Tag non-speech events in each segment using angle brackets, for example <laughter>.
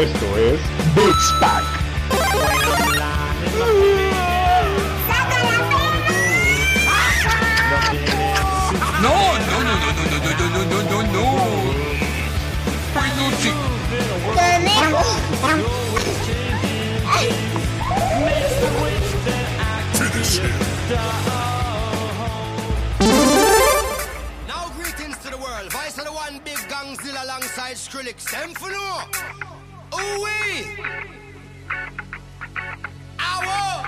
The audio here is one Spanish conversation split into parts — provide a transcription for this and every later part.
Esto es Beats Pack. No, no, no, no, no, no, no, no, no, no, no. Peluche. Finish him. Now greetings to the world. Vice of the one big gangzilla alongside Skrillex. Them for no. Ooh wee. Ow.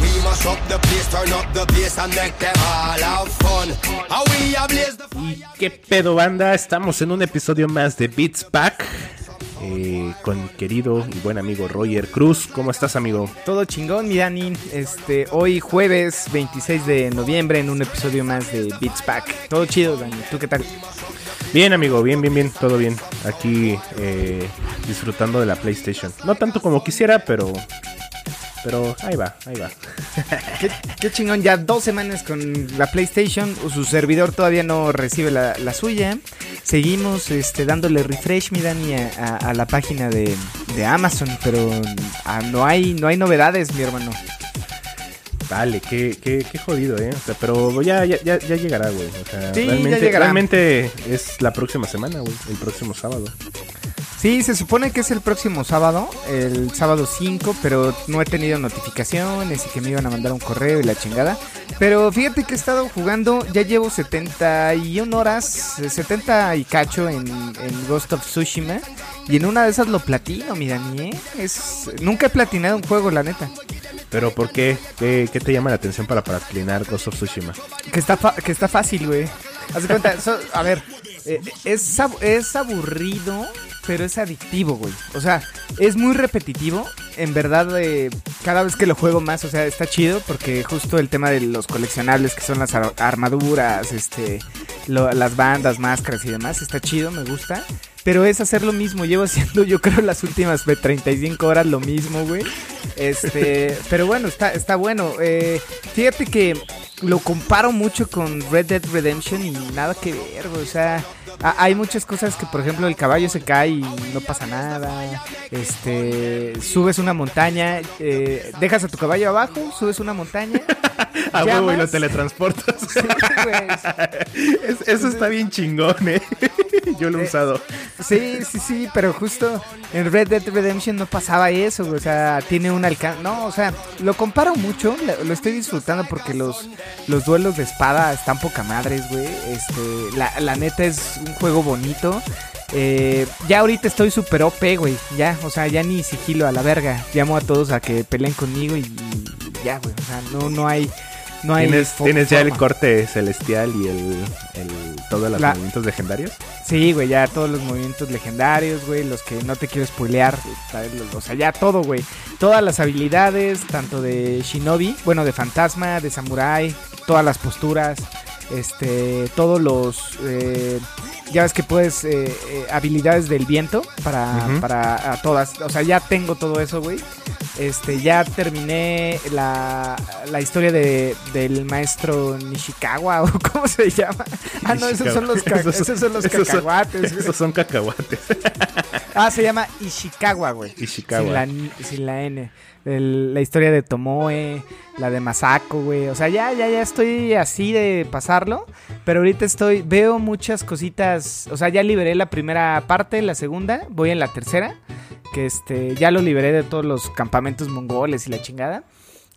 We must up the place, turn up the bass and make them all have fun. How we ablaze the ¿Y qué pedo banda? Estamos en un episodio más de Beats Pack eh, con querido y buen amigo Roger Cruz. ¿Cómo estás amigo? Todo chingón, mi Dani. Este, hoy jueves 26 de noviembre en un episodio más de Beats Pack. Todo chido, Dani. ¿Tú qué tal? Bien amigo, bien, bien, bien, todo bien. Aquí eh, disfrutando de la PlayStation. No tanto como quisiera, pero... Pero ahí va, ahí va. <laughs> ¿Qué, chingón, ya dos semanas con la PlayStation. Su servidor todavía no recibe la, la suya. Seguimos este, dándole refresh, mi Dani, a, a- a la página de, de Amazon. Pero ah, no, hay, no hay novedades, mi hermano. Vale, qué, qué, qué jodido, ¿eh? O sea, pero ya, ya, ya, ya llegará, güey. O sea, Sí, ya realmente, llegará. realmente es la próxima semana, güey. El próximo sábado. Sí, se supone que es el próximo sábado, el sábado 5, pero no he tenido notificaciones y que me iban a mandar un correo y la chingada. Pero fíjate que he estado jugando, ya llevo 71 horas, eh, 70 y cacho en, en Ghost of Tsushima. Y en una de esas lo platino, mi Dani, ¿eh? Es, nunca he platinado un juego, la neta. Pero ¿por qué? ¿Qué, te llama la atención para platinar Ghost of Tsushima? Que está, fa- que está fácil, güey. Haz de cuenta, a ver, eh, es, es aburrido, pero es adictivo, güey. O sea, es muy repetitivo. En verdad, eh, cada vez que lo juego más, o sea, está chido porque justo el tema de los coleccionables, que son las ar- armaduras, este, lo- las bandas, máscaras y demás, está chido, me gusta. Pero es hacer lo mismo. Llevo haciendo, yo creo, las últimas ve, 35 horas lo mismo, güey. Este, <laughs> pero bueno, está, está bueno. Eh, fíjate que lo comparo mucho con Red Dead Redemption y nada que ver, güey. O sea, hay muchas cosas que, por ejemplo, el caballo se cae y no pasa nada. Este, subes una montaña, eh, dejas a tu caballo abajo, subes una montaña. <laughs> A huevo y lo teletransportas. Sí, güey. <laughs> Es- eso está bien chingón, eh. <laughs> Yo lo he Eh, usado. Sí, sí, sí, pero justo en Red Dead Redemption no pasaba eso, o sea, tiene un alcance, no, o sea, lo comparo mucho, lo, lo estoy disfrutando porque los, los duelos de espada están poca madres, güey, este, la, la neta es un juego bonito, eh, ya ahorita estoy super OP, güey, ya, o sea, ya ni sigilo a la verga, llamo a todos a que peleen conmigo y, y ya, güey, o sea, no, no hay, no hay... ¿Tienes, tienes ya el corte celestial y el, el todos los La- movimientos legendarios? Sí, güey, ya todos los movimientos legendarios, güey, los que no te quiero spoilear, o sea, ya todo, güey. Todas las habilidades, tanto de Shinobi, bueno, de fantasma, de samurai, todas las posturas, este, todos los, eh, ya ves que puedes, eh, eh, habilidades del viento para, para a todas, o sea, ya tengo todo eso, güey. Este, ya terminé la, la historia de, del maestro Nishikawa, <laughs> o cómo se llama. Ah, no, esos son los, ca- Esos- esos son los esos son- cacahuates. güey. Esos son cacahuates. Ah, se llama Ishikawa, güey. Ishikawa. Sin la, n- sin la N. El- la historia de Tomoe, la de Masako, güey. O sea, ya, ya, ya estoy así de pasarlo. Pero ahorita estoy, veo muchas cositas. O sea, ya liberé la primera parte, la segunda. Voy en la tercera. Que este, ya lo liberé de todos los campamentos mongoles y la chingada.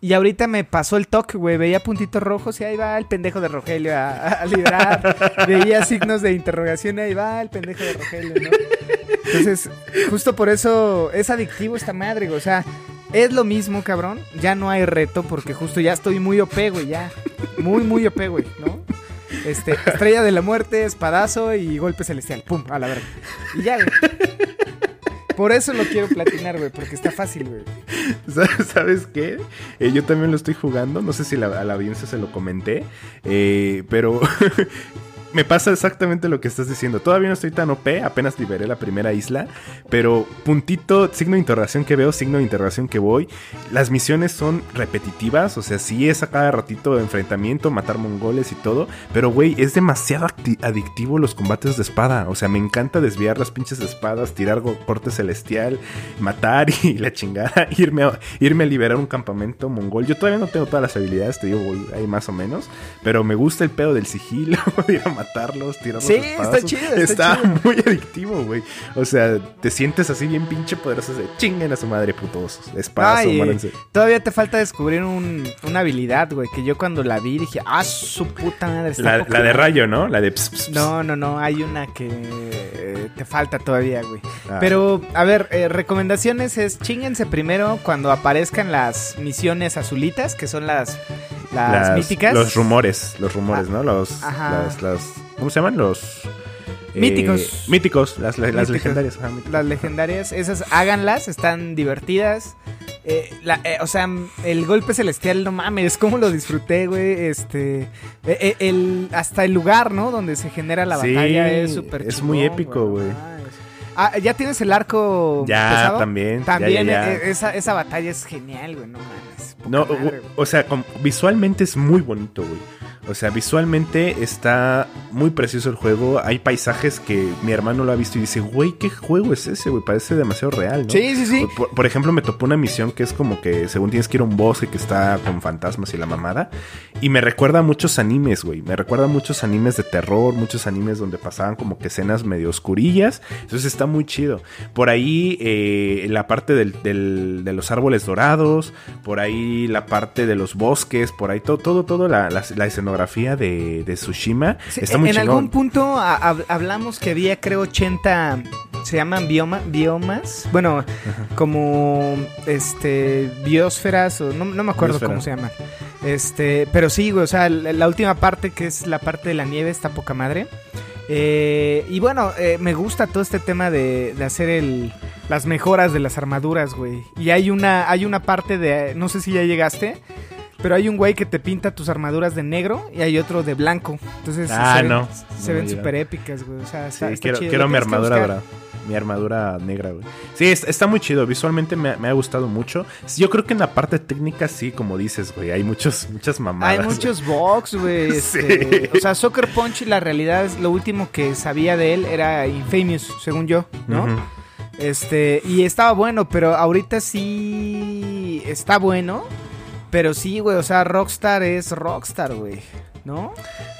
Y ahorita me pasó el toque, güey. Veía puntitos rojos y ahí va el pendejo de Rogelio a, a liberar. <laughs> Veía signos de interrogación y ahí va el pendejo de Rogelio, ¿no? Entonces, justo por eso es adictivo esta madre, güey. O sea, es lo mismo, cabrón. Ya no hay reto porque justo ya estoy muy OP, güey, ya. Muy, muy OP, güey, ¿no? Este, estrella de la muerte, espadazo y golpe celestial. Pum, a la verga. Y ya, güey. Por eso lo quiero platinar, güey, porque está fácil, güey. ¿Sabes- ¿Sabes qué? Eh, yo también lo estoy jugando. No sé si a la audiencia se lo comenté. eh, pero <laughs> me pasa exactamente lo que estás diciendo. Todavía no estoy tan OP, apenas liberé la primera isla, pero puntito, signo de interrogación que veo, signo de interrogación que voy. Las misiones son repetitivas, o sea, sí es a cada ratito de enfrentamiento, matar mongoles y todo, pero güey, es demasiado adictivo los combates de espada. O sea, me encanta desviar las pinches espadas, tirar corte celestial, matar y <laughs> la chingada, <laughs> irme a, irme a liberar un campamento mongol. Yo todavía no tengo todas las habilidades, te digo, ahí más o menos, pero me gusta el pedo del sigilo, <laughs> a matarlos, tirar Sí, los está chido, está Está muy adictivo, güey. O sea, te sientes así bien pinche poderoso de chinguen a su madre putos. Espadas, todavía te falta descubrir un- una habilidad, güey, que yo cuando la vi dije, ah, su puta madre. está La, de madre". rayo, ¿no? La de... ps, ps, ps. No, no, no, hay una que eh, te falta todavía, güey. Ah. Pero, a ver, eh, recomendaciones es chinguense primero cuando aparezcan las misiones azulitas, que son las, las, Las- míticas. Los rumores, los rumores, Ah, ¿no? Los, ajá. las, las- ¿Cómo se llaman? Los... eh, Míticos. míticos, las, las Míticos. legendarias. ajá, míticos. Las legendarias, esas háganlas, están divertidas. Eh, la- eh, o sea, el golpe celestial, no mames, cómo lo disfruté, güey. Este, eh, eh, el, hasta el lugar, ¿no? Donde se genera la Sí, batalla es súper es muy épico, güey. Ah, ¿ya tienes el arco Ya, pesado? también, También, ya, ya. eh, esa, esa batalla es genial, güey, no mames. poca No, madre, o, o sea, visualmente es muy bonito, güey. O sea, visualmente está muy precioso el juego. Hay paisajes que mi hermano lo ha visto y dice, güey, ¿qué juego es ese, güey? Parece demasiado real, ¿no? Sí, sí, sí. Por, por ejemplo, me topó una misión que es como que según tienes que ir a un bosque que está con fantasmas y la mamada. Y me recuerda a muchos animes, güey. Me recuerda a muchos animes de terror, muchos animes donde pasaban como que escenas medio oscurillas. Entonces está muy chido. Por ahí eh, la parte del- del- de los árboles dorados, por ahí la parte de los bosques, por ahí todo, todo, todo la, la- la escenografía de, de Tsushima. Sí, está muy en chingón. algún punto a- hablamos que había, creo, 80. Se llaman bioma, biomas. Bueno, como este biosferas o no, no me acuerdo Biosfera. cómo se llaman. Este, pero sí, güey, o sea, la, la última parte que es la parte de la nieve está poca madre. Eh, y bueno, eh, me gusta todo este tema de, de hacer el, las mejoras de las armaduras, güey. Y hay una, hay una parte de, no sé si ya llegaste, pero hay un güey que te pinta tus armaduras de negro y hay otro de blanco. Entonces Ah, se ven, no. se ven me súper épicas, güey. O sea, Sí, está, está quiero, chido. quiero mi armadura dorada. Mi armadura negra, güey. Sí, es- está muy chido. Visualmente me, ha- me ha gustado mucho. Yo creo que en la parte técnica, sí, como dices, güey. Hay muchos, muchas mamadas. Hay muchos box, güey. <laughs> Sí. este, O sea, Soccer Punch, la realidad es lo último que sabía de él era Infamous, según yo, ¿no? Este, y estaba bueno, pero ahorita sí está bueno. Pero sí, güey, o sea, Rockstar es Rockstar, güey, ¿no?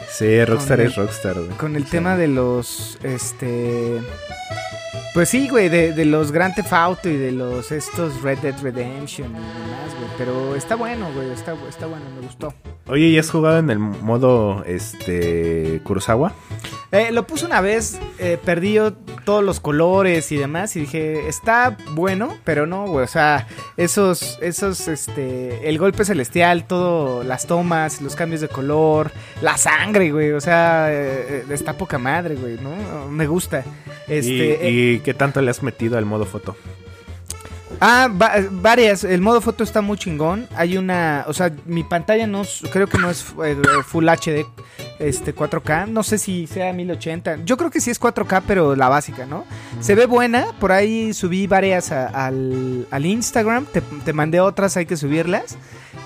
Sí, Rockstar es Rockstar, güey. Con el tema de los, este... Pues sí, güey, de, de los Grand Theft Auto y de los estos Red Dead Redemption y demás, güey. Pero está bueno, güey, está, está bueno, me gustó. Oye, ¿y has jugado en el modo este Kurosawa? Eh, lo puse una vez, eh, perdí todos los colores y demás y dije, está bueno, pero no, güey, o sea, esos, esos, este, el golpe celestial, todo, las tomas, los cambios de color, la sangre, güey, o sea, eh, está poca madre, güey, ¿no? Me gusta. Este, ¿Y, eh, y qué tanto le has metido al modo foto? Ah, va- varias. El modo foto está muy chingón. Hay una, o sea, mi pantalla no, creo que no es eh, Full HD, este 4K. No sé si sea 1080. Yo creo que sí es 4K, pero la básica, ¿no? Se ve buena. Por ahí subí varias a- al, al Instagram. Te, te mandé otras, hay que subirlas.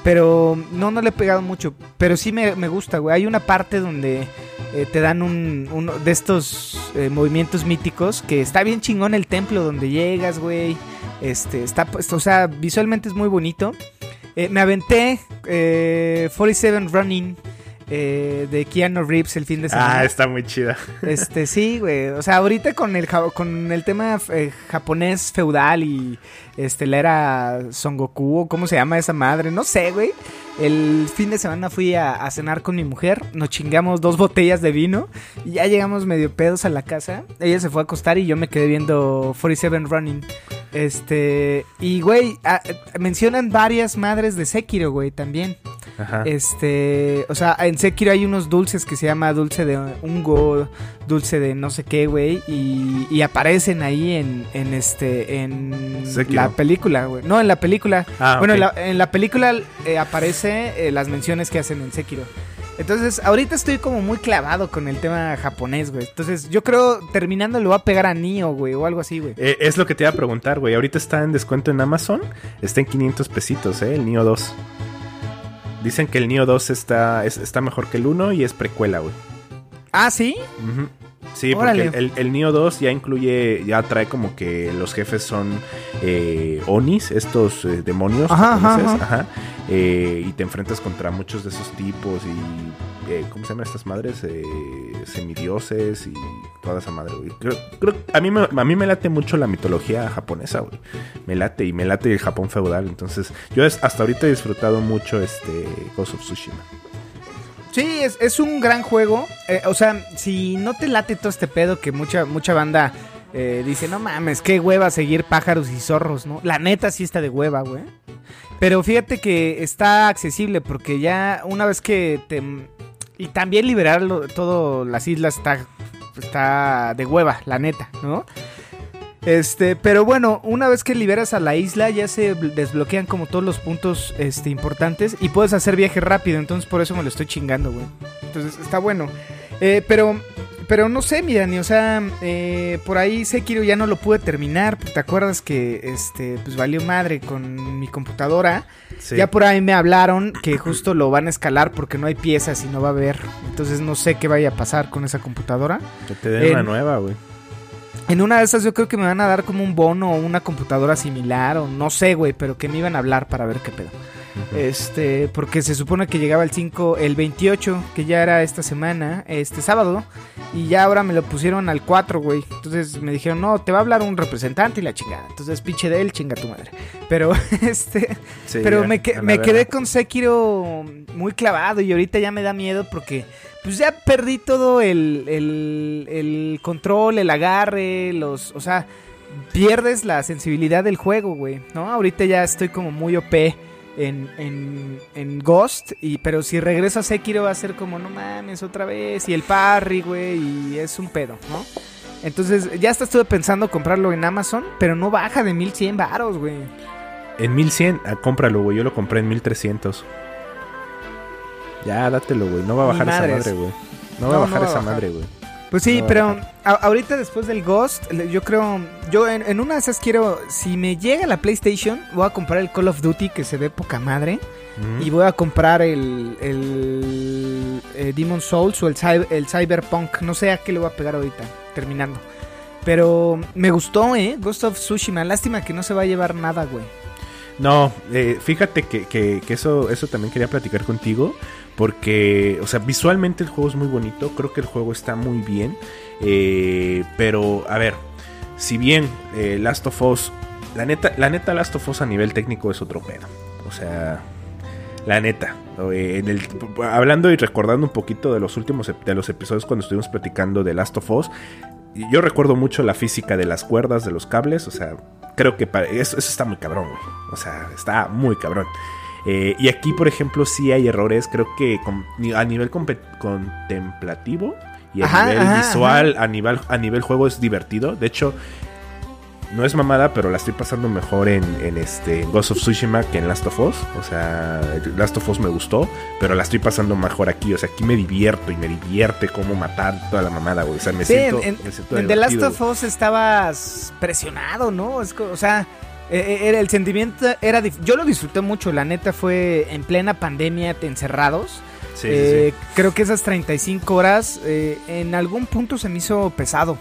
Pero no, no le he pegado mucho. Pero sí me, me gusta, güey. Hay una parte donde eh, te dan un, uno de estos eh, movimientos míticos que está bien chingón el templo donde llegas, güey. Este, está, pues, o sea, visualmente es muy bonito. Eh, me aventé eh, 47 Running eh, de Keanu Reeves el fin de semana. Ah, está muy chida. Este, sí, güey. O sea, ahorita con el, con el tema eh, japonés feudal y este, la era Son Goku, o ¿cómo se llama esa madre? No sé, güey. El fin de semana fui a, a cenar con mi mujer. Nos chingamos dos botellas de vino. Y ya llegamos medio pedos a la casa. Ella se fue a acostar y yo me quedé viendo 47 Running. Este, y güey, ah, mencionan varias madres de Sekiro, güey, también. Ajá. Este, o sea, en Sekiro hay unos dulces que se llama dulce de hongo, dulce de no sé qué, güey, y, y aparecen ahí en, en este, en Sekiro. La película, güey. No, en la película. Ah, bueno, en, la, en la película eh, aparece eh, las menciones que hacen en Sekiro. Entonces, ahorita estoy como muy clavado con el tema japonés, güey. Entonces, yo creo terminando le voy a pegar a Nio, güey, o algo así, güey. Eh, es lo que te iba a preguntar, güey. Ahorita está en descuento en Amazon. Está en 500 pesitos, ¿eh? El Nio 2. Dicen que el Nio 2 está, es- está mejor que el 1 y es precuela, güey. Ah, ¿sí? Ujú. Sí, Órale. porque el, el Neo 2 ya incluye, ya trae como que los jefes son eh, Onis, estos eh, demonios Ajá, ajá, eh, y te enfrentas contra muchos de esos tipos y, eh, ¿cómo se llaman estas madres? Eh, semidioses y toda esa madre, güey. Creo, creo- a, mí me, a mí me late mucho la mitología japonesa, güey. Me late y me late el Japón feudal, entonces yo hasta ahorita he disfrutado mucho este Ghost of Tsushima. Sí, es, es un gran juego. Eh, o sea, si no te late todo este pedo que mucha, mucha banda eh, dice, no mames, qué hueva seguir pájaros y zorros, ¿no? La neta sí está de hueva, güey. Pero fíjate que está accesible porque ya una vez que te... Y también liberar todo las islas está, está de hueva, la neta, ¿no? Este, pero bueno, una vez que liberas a la isla ya se bl- desbloquean como todos los puntos este, importantes y puedes hacer viaje rápido, entonces por eso me lo estoy chingando, güey. Entonces está bueno. Eh, pero, pero no sé, mi Dani, o sea, eh, por ahí Sekiro ya no lo pude terminar, ¿te acuerdas que este, pues valió madre con mi computadora? Sí. Ya por ahí me hablaron que justo lo van a escalar porque no hay piezas y no va a haber, entonces no sé qué vaya a pasar con esa computadora. Que te den en- una nueva, güey. En una de esas yo creo que me van a dar como un bono o una computadora similar o no sé, güey, pero que me iban a hablar para ver qué pedo. Este, porque se supone que llegaba el 5, el 28, que ya era esta semana, este sábado, y ya ahora me lo pusieron al 4, güey. Entonces me dijeron, no, te va a hablar un representante y la chingada. Entonces, pinche de él, chinga tu madre. Pero, <laughs> este, Sí, pero me, que- me quedé con Sekiro muy clavado y ahorita ya me da miedo porque pues ya perdí todo el, el, el control, el agarre, los, o sea, pierdes la sensibilidad del juego, güey, ¿no? Ahorita ya estoy como muy OP en, en, en Ghost, y, pero si regreso a Sekiro va a ser como, no mames, otra vez, y el parry, güey, y es un pedo, ¿no? Entonces, ya hasta estuve pensando comprarlo en Amazon, pero no baja de 1100 varos, güey. En 1100, ah, cómpralo, güey. Yo lo compré en 1300. Ya, dátelo, güey. No va a bajar esa madre, güey. No va a bajar no va a esa bajar. madre, güey. Pues sí, No, pero a- ahorita después del Ghost, yo creo, yo en, en una de esas quiero, si me llega la PlayStation, voy a comprar el Call of Duty que se ve poca madre y voy a comprar el, el eh, Demon Souls o el, el Cyberpunk, no sé a qué le voy a pegar ahorita, terminando. Pero me gustó, ¿eh? Ghost of Tsushima, lástima que no se va a llevar nada, güey. No, eh, fíjate que, que- que eso, eso también quería platicar contigo. Porque, o sea, visualmente el juego es muy bonito. Creo que el juego está muy bien. eh, pero, a ver, si bien eh, Last of Us, la neta, la neta, Last of Us a nivel técnico es otro pedo. O sea, la neta. eh, hablando y recordando un poquito de los últimos de los episodios cuando estuvimos platicando de Last of Us. Yo recuerdo mucho la física de las cuerdas, de los cables. O sea, creo que eso, eso está muy cabrón. O sea, está muy cabrón. Eh, y aquí, por ejemplo, sí hay errores. Creo que con- a nivel contemplativo y a Ajá, nivel ajá, visual, A, nivel, a nivel juego es divertido. De hecho, no es mamada, pero la estoy pasando mejor en, en este en Ghost of Tsushima que en Last of Us. O sea, Last of Us me gustó, pero la estoy pasando mejor aquí. O sea, aquí me divierto y me divierte cómo matar toda la mamada, güey. O sea, me Sí, siento. en, me siento en The Last of Us estabas presionado, ¿no? Es o sea, era- el sentimiento era... Yo lo disfruté mucho, la neta fue en plena pandemia, encerrados. Sí, Eh, sí. Creo que esas 35 horas eh, en algún punto se me hizo pesado,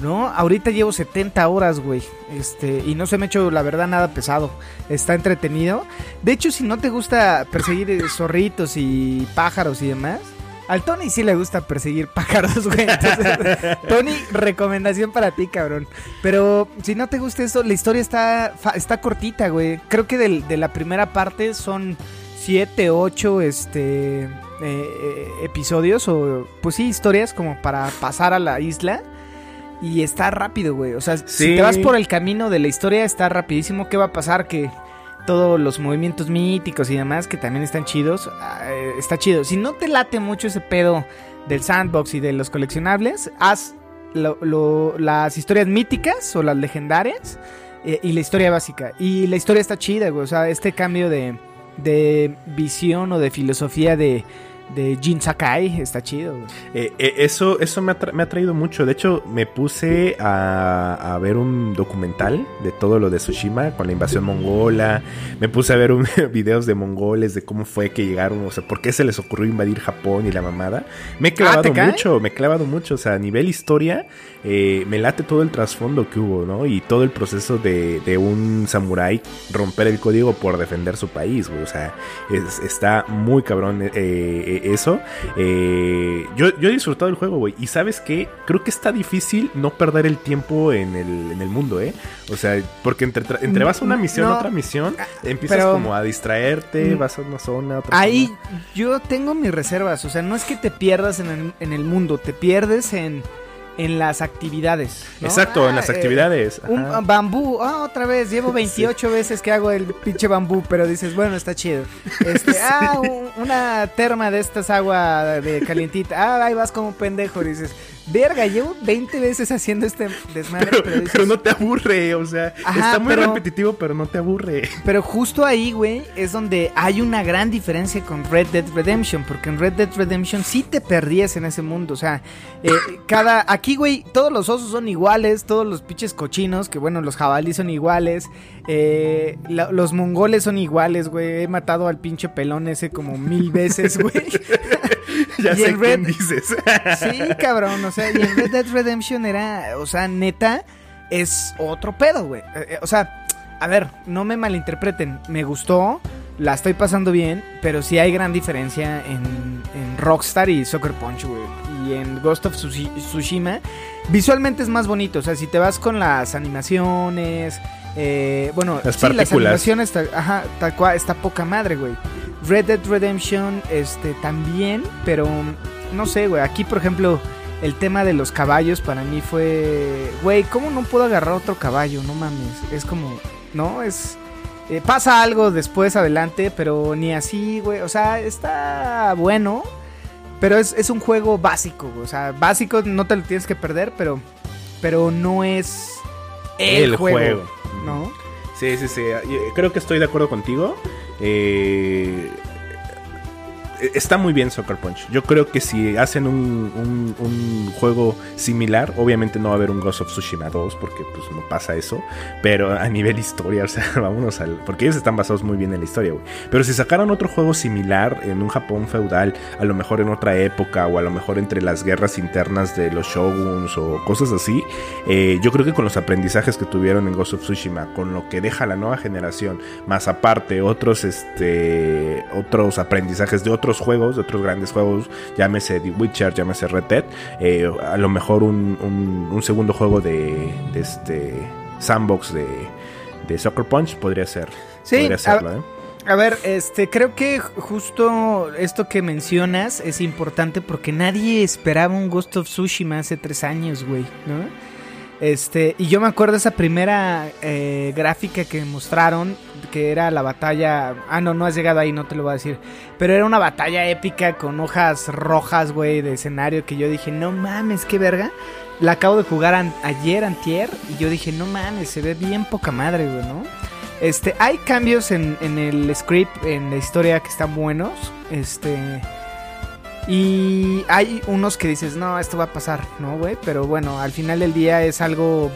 ¿no? Ahorita llevo 70 horas, güey. Este, y no se me ha hecho, la verdad, nada pesado. Está entretenido. De hecho, si no te gusta perseguir eh, zorritos y pájaros y demás, al Tony sí le gusta perseguir pájaros, güey. Entonces, <laughs> Tony, recomendación para ti, cabrón. Pero si no te gusta eso, la historia está, está cortita, güey. Creo que del- de la primera parte son siete, ocho, este, eh, eh, episodios o, pues sí, historias como para pasar a la isla. Y está rápido, güey. O sea, si te vas por el camino de la historia, está rapidísimo. ¿Qué va a pasar? Que todos los movimientos míticos y demás, que también están chidos, ah, está chido. Si no te late mucho ese pedo del sandbox y de los coleccionables, haz las historias míticas o las legendarias eh, y la historia básica. Y la historia está chida, güey. O sea, este cambio de, de visión o de filosofía de, de Jin Sakai, está chido. Eh, eh, eso eso me, ha me ha traído mucho. De hecho, me puse a, a ver un documental de todo lo de Tsushima con la invasión mongola. Me puse a ver un, <laughs> videos de mongoles, de cómo fue que llegaron, o sea, por qué se les ocurrió invadir Japón y la mamada. Me he clavado Ah, ¿te cae? mucho, me he clavado mucho. O sea, a nivel historia, eh, me late todo el trasfondo que hubo, ¿no? Y todo el proceso de, de un samurái romper el código por defender su país, güey. O sea, es- está muy cabrón eh, eh, eso. Eh, yo, yo he disfrutado el juego, güey. Y sabes qué? Creo que está difícil no perder el tiempo en el, en el mundo, ¿eh? O sea, porque entre, entre vas a una misión No. a otra misión, empiezas Pero- como a distraerte, Mm. vas a una zona, a otra Ahí zona. yo tengo mis reservas, o sea, no es que te pierdas en el, en el mundo, te pierdes en, en las actividades. ¿no? Exacto, en Ah, las eh, actividades. Un ah, bambú, ah, otra vez, llevo <laughs> 28 veces que hago el pinche bambú, pero dices, bueno, está chido. Este, <laughs> ah, un- una terma de estas agua de calientita, ah, ahí vas como un pendejo, dices, verga, llevo 20 veces haciendo este desmadre, pero, Pero, dices, pero no te aburre, o sea, Ajá, está muy pero- repetitivo, pero no te aburre. Pero justo ahí, güey, es donde hay una gran diferencia con Red Dead Redemption, porque en Red Dead Redemption sí te perdías en ese mundo, o sea, eh, cada, aquí, güey, todos los osos son iguales, todos los pinches cochinos, que bueno, los jabalíes son iguales, eh, la- los mongoles son iguales, güey, he matado al pinche pelón ese como mil veces, güey. <laughs> <laughs> ya Y sé quién Red- dices. <laughs> Sí, cabrón, o sea, y en Red Dead Redemption era, o sea, neta, es otro pedo, güey. Eh, eh, o sea, a ver, no me malinterpreten, me gustó, la estoy pasando bien, pero sí hay gran diferencia en, en Rockstar y Soccer Punch, güey. Y en Ghost of Tsushi- Tsushima, visualmente es más bonito, o sea, si te vas con las animaciones, eh, bueno, Las sí, las animaciones, ajá, tal cual, está poca madre, güey. Red Dead Redemption, este, también, pero no sé, güey. Aquí, por ejemplo, el tema de los caballos para mí fue, güey, ¿cómo no puedo agarrar otro caballo? No mames. Es como, no, es... eh, pasa algo después, adelante, pero ni así, güey. O sea, está bueno, pero es, es un juego básico, güey. O sea, básico no te lo tienes que perder, pero, pero no es el, juego, ¿no? Sí, sí, sí. Yo Creo que estoy de acuerdo contigo. Eh, está muy bien Soccer Punch. Yo creo que si hacen un, un- juego similar, obviamente no va a haber un Ghost of Tsushima 2, porque pues no pasa eso. Pero a nivel historia, <laughs> o sea, vámonos al. Porque ellos están basados muy bien en la historia, güey. Pero si sacaran otro juego similar en un Japón feudal, a lo mejor en otra época, o a lo mejor entre las guerras internas de los shoguns o cosas así, eh, yo creo que con los aprendizajes que tuvieron en Ghost of Tsushima, con lo que deja la nueva generación, más aparte otros, este, otros aprendizajes de otros juegos, de otros grandes juegos, llámese The Witcher, llámese Red Dead, eh, a lo mejor un, un- un segundo juego de, de este sandbox de, de Soccer Punch podría ser. Sí, podría a- serlo, ¿eh? A ver, este, creo que justo esto que mencionas es importante porque nadie esperaba un Ghost of Tsushima hace tres años, güey, ¿no? Este, y yo me acuerdo esa primera eh, gráfica que mostraron, que era la batalla. Ah, no, no has llegado ahí, no te lo voy a decir. Pero era una batalla épica con hojas rojas, güey, de escenario que yo dije, no mames, qué verga. La acabo de jugar ayer, antier, y yo dije, no mames, se ve bien poca madre, güey, ¿no? Este, hay cambios en, en el script, en la historia que están buenos. Este. Y hay unos que dices, no, esto va a pasar, ¿no, güey? Pero bueno, al final del día es algo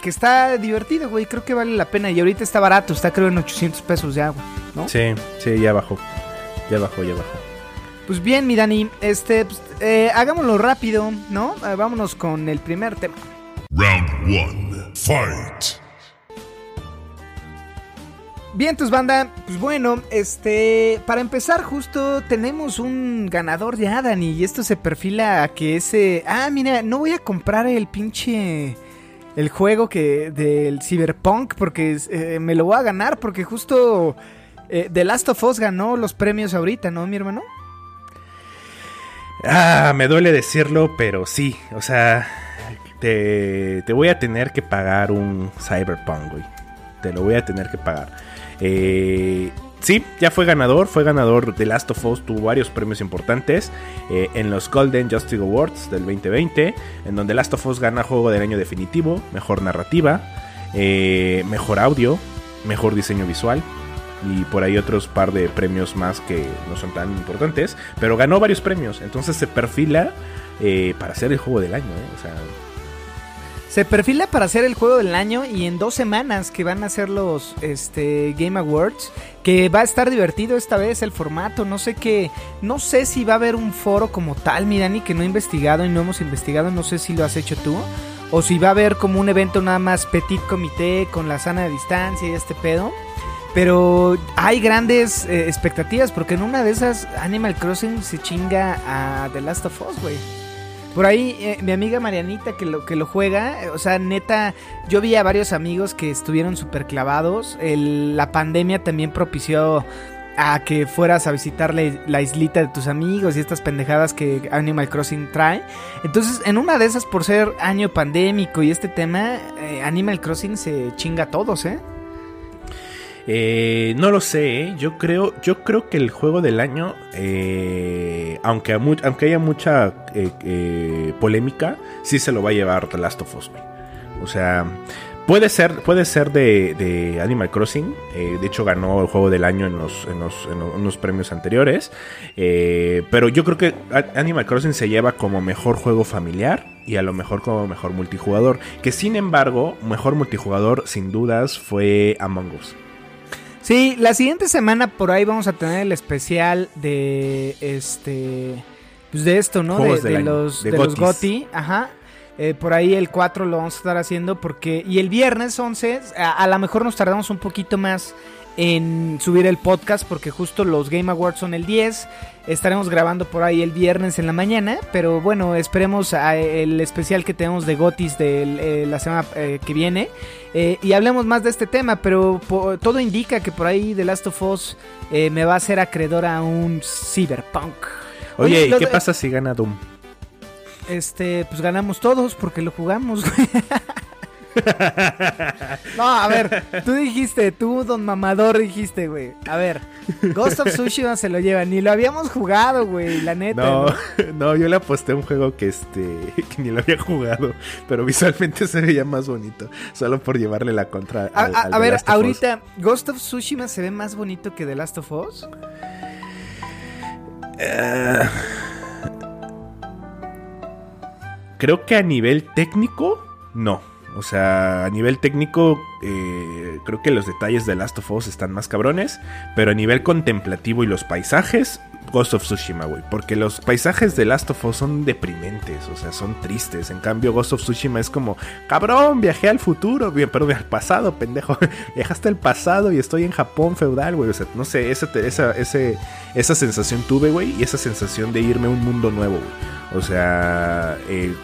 que está divertido, güey. Creo que vale la pena. Y ahorita está barato, está creo en 800 pesos ya, güey, ¿no? Sí, sí, ya bajó. Ya bajó, ya bajó. Pues bien, mi Dani, este, pues, eh, hagámoslo rápido, ¿no? Eh, vámonos con el primer tema. Round one. Fight. Bien, tus banda, pues bueno, este, para empezar justo tenemos un ganador ya, Dani, y esto se perfila a que ese, ah, mira, no voy a comprar el pinche, el juego que, del Cyberpunk, porque eh, me lo voy a ganar, porque justo eh, The Last of Us ganó los premios ahorita, ¿no, mi hermano? Ah, me duele decirlo, pero sí. O sea, te, te voy a tener que pagar un Cyberpunk, güey. Te lo voy a tener que pagar. Eh, sí, ya fue ganador. Fue ganador de Last of Us. Tuvo varios premios importantes eh, en los Golden Justice Awards del 2020. En donde Last of Us gana Juego del Año Definitivo, Mejor Narrativa, eh, Mejor Audio, Mejor Diseño Visual. y por ahí otros par de premios más que no son tan importantes, pero ganó varios premios, entonces se perfila eh, para ser el juego del año, ¿eh? o sea, Se perfila para hacer el juego del año y en dos semanas que van a ser los este, Game Awards, que va a estar divertido esta vez el formato, no sé qué, no sé si va a haber un foro como tal, Mirani, que no he investigado y no hemos investigado, no sé si lo has hecho tú, o si va a haber como un evento nada más petit comité con la sana distancia y este pedo. Pero hay grandes eh, expectativas porque en una de esas Animal Crossing se chinga a The Last of Us, güey. Por ahí eh, mi amiga Marianita que lo, que lo juega, eh, o sea, neta, yo vi a varios amigos que estuvieron súper clavados. El- la pandemia también propició a que fueras a visitar la, islita de tus amigos y estas pendejadas que Animal Crossing trae. Entonces, en una de esas, por ser año pandémico y este tema, eh, Animal Crossing se chinga a todos, ¿eh? Eh, no lo sé, ¿eh? yo creo, yo creo que el juego del año, eh, aunque, aunque haya mucha eh, eh, polémica, sí se lo va a llevar The Last of Us. O sea, puede ser, puede ser de, Animal Crossing. de hecho, ganó el juego del año en los, en los, en los- en premios anteriores. pero yo creo que Animal Crossing se lleva como mejor juego familiar y a lo mejor como mejor multijugador. Que sin embargo, mejor multijugador sin dudas fue Among Us. Sí, la siguiente semana por ahí vamos a tener el especial de este pues de esto, ¿no? Juegos de los de de, los Gotis. Goti, ajá. Eh, por ahí el 4 lo vamos a estar haciendo porque y el viernes 11 a, a lo mejor nos tardamos un poquito más en subir el podcast porque justo los Game Awards son el 10. Estaremos grabando por ahí el viernes en la mañana, pero bueno, esperemos a el especial que tenemos de Gotis de eh, la semana eh, que viene eh, y hablemos más de este tema, pero todo indica que por ahí The Last of Us eh, me va a hacer acreedor a un cyberpunk. Oye, ¿y qué pasa si gana Doom? Este, pues ganamos todos porque lo jugamos. <laughs> <laughs> No, a ver, tú dijiste, tú, don mamador, dijiste, güey. A ver, Ghost of Tsushima se lo lleva, ni lo habíamos jugado, güey, la neta. No, ¿no? <laughs> no, yo le aposté a un juego que este <laughs> que ni lo había jugado, pero visualmente se veía más bonito, solo por llevarle la contra. A, al- a- al a The ver, ahorita, ¿Ghost of Tsushima se ve más bonito que The Last of Us? Eh, creo que a nivel técnico, no. O sea, a nivel técnico, eh, creo que los detalles de Last of Us están más cabrones. Pero a nivel contemplativo y los paisajes, Ghost of Tsushima, güey. Porque los paisajes de Last of Us son deprimentes, o sea, son tristes. En cambio, Ghost of Tsushima es como, cabrón, viajé al futuro, bien, perdón, al pasado, pendejo. <laughs> Viajaste al pasado y estoy en Japón feudal, güey. O sea, no sé, esa, esa, ese, esa sensación tuve, güey. Y esa sensación de irme a un mundo nuevo, güey. O sea, eh,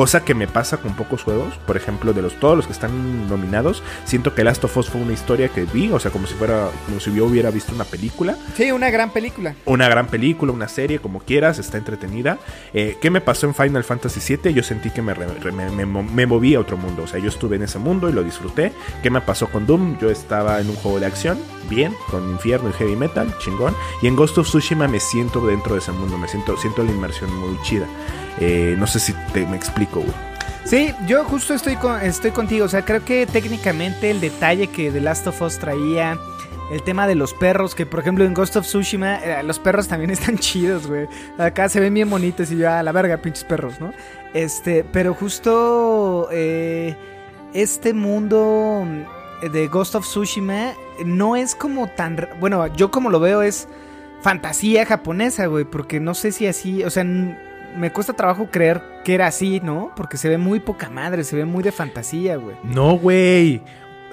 Cosa que me pasa con pocos juegos. Por ejemplo, de los todos los que están nominados, siento que Last of Us fue una historia que vi, o sea, como si fuera, como si yo hubiera visto una película. Sí, una gran película. Una gran película, una serie, como quieras, está entretenida. Eh, ¿Qué me pasó en Final Fantasy VII? Yo sentí que me, re- me, me me moví a otro mundo. O sea, yo estuve en ese mundo y lo disfruté. ¿Qué me pasó con Doom? Yo estaba en un juego de acción, bien, con Infierno y Heavy Metal, chingón. Y en Ghost of Tsushima me siento dentro de ese mundo, me siento, siento la inmersión muy chida. Eh, no sé si te, me explico, güey. Sí, yo justo estoy, con, estoy contigo. O sea, creo que técnicamente el detalle que The Last of Us traía, el tema de los perros, que por ejemplo en Ghost of Tsushima, eh, los perros también <laughs> están chidos, güey. Acá se ven bien bonitos y yo, a la verga, pinches perros, ¿no? Este, pero justo eh, este mundo de Ghost of Tsushima no es como tan. Bueno, yo como lo veo es fantasía japonesa, güey, porque no sé si así, o sea, me cuesta trabajo creer que era así, ¿no? Porque se ve muy poca madre, se ve muy de fantasía, güey. No, güey.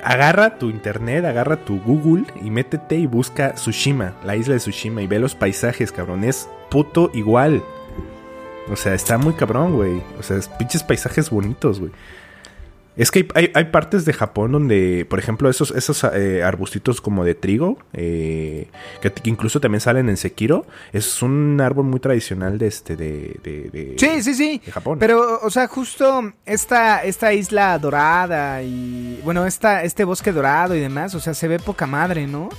Agarra tu internet, agarra tu Google y métete y busca Tsushima, la isla de Tsushima, y ve los paisajes, cabrón. Es puto igual. O sea, está muy cabrón, güey. O sea, es pinches paisajes bonitos, güey. Es que hay, hay- partes de Japón donde, por ejemplo, esos, esos eh, arbustitos como de trigo, eh, que, que incluso también salen en Sekiro, es un árbol muy tradicional de este, de, de, de- Sí, sí, sí. de Japón. Pero, o sea, justo esta, esta isla dorada y, bueno, esta, este bosque dorado y demás, o sea, se ve poca madre, ¿no?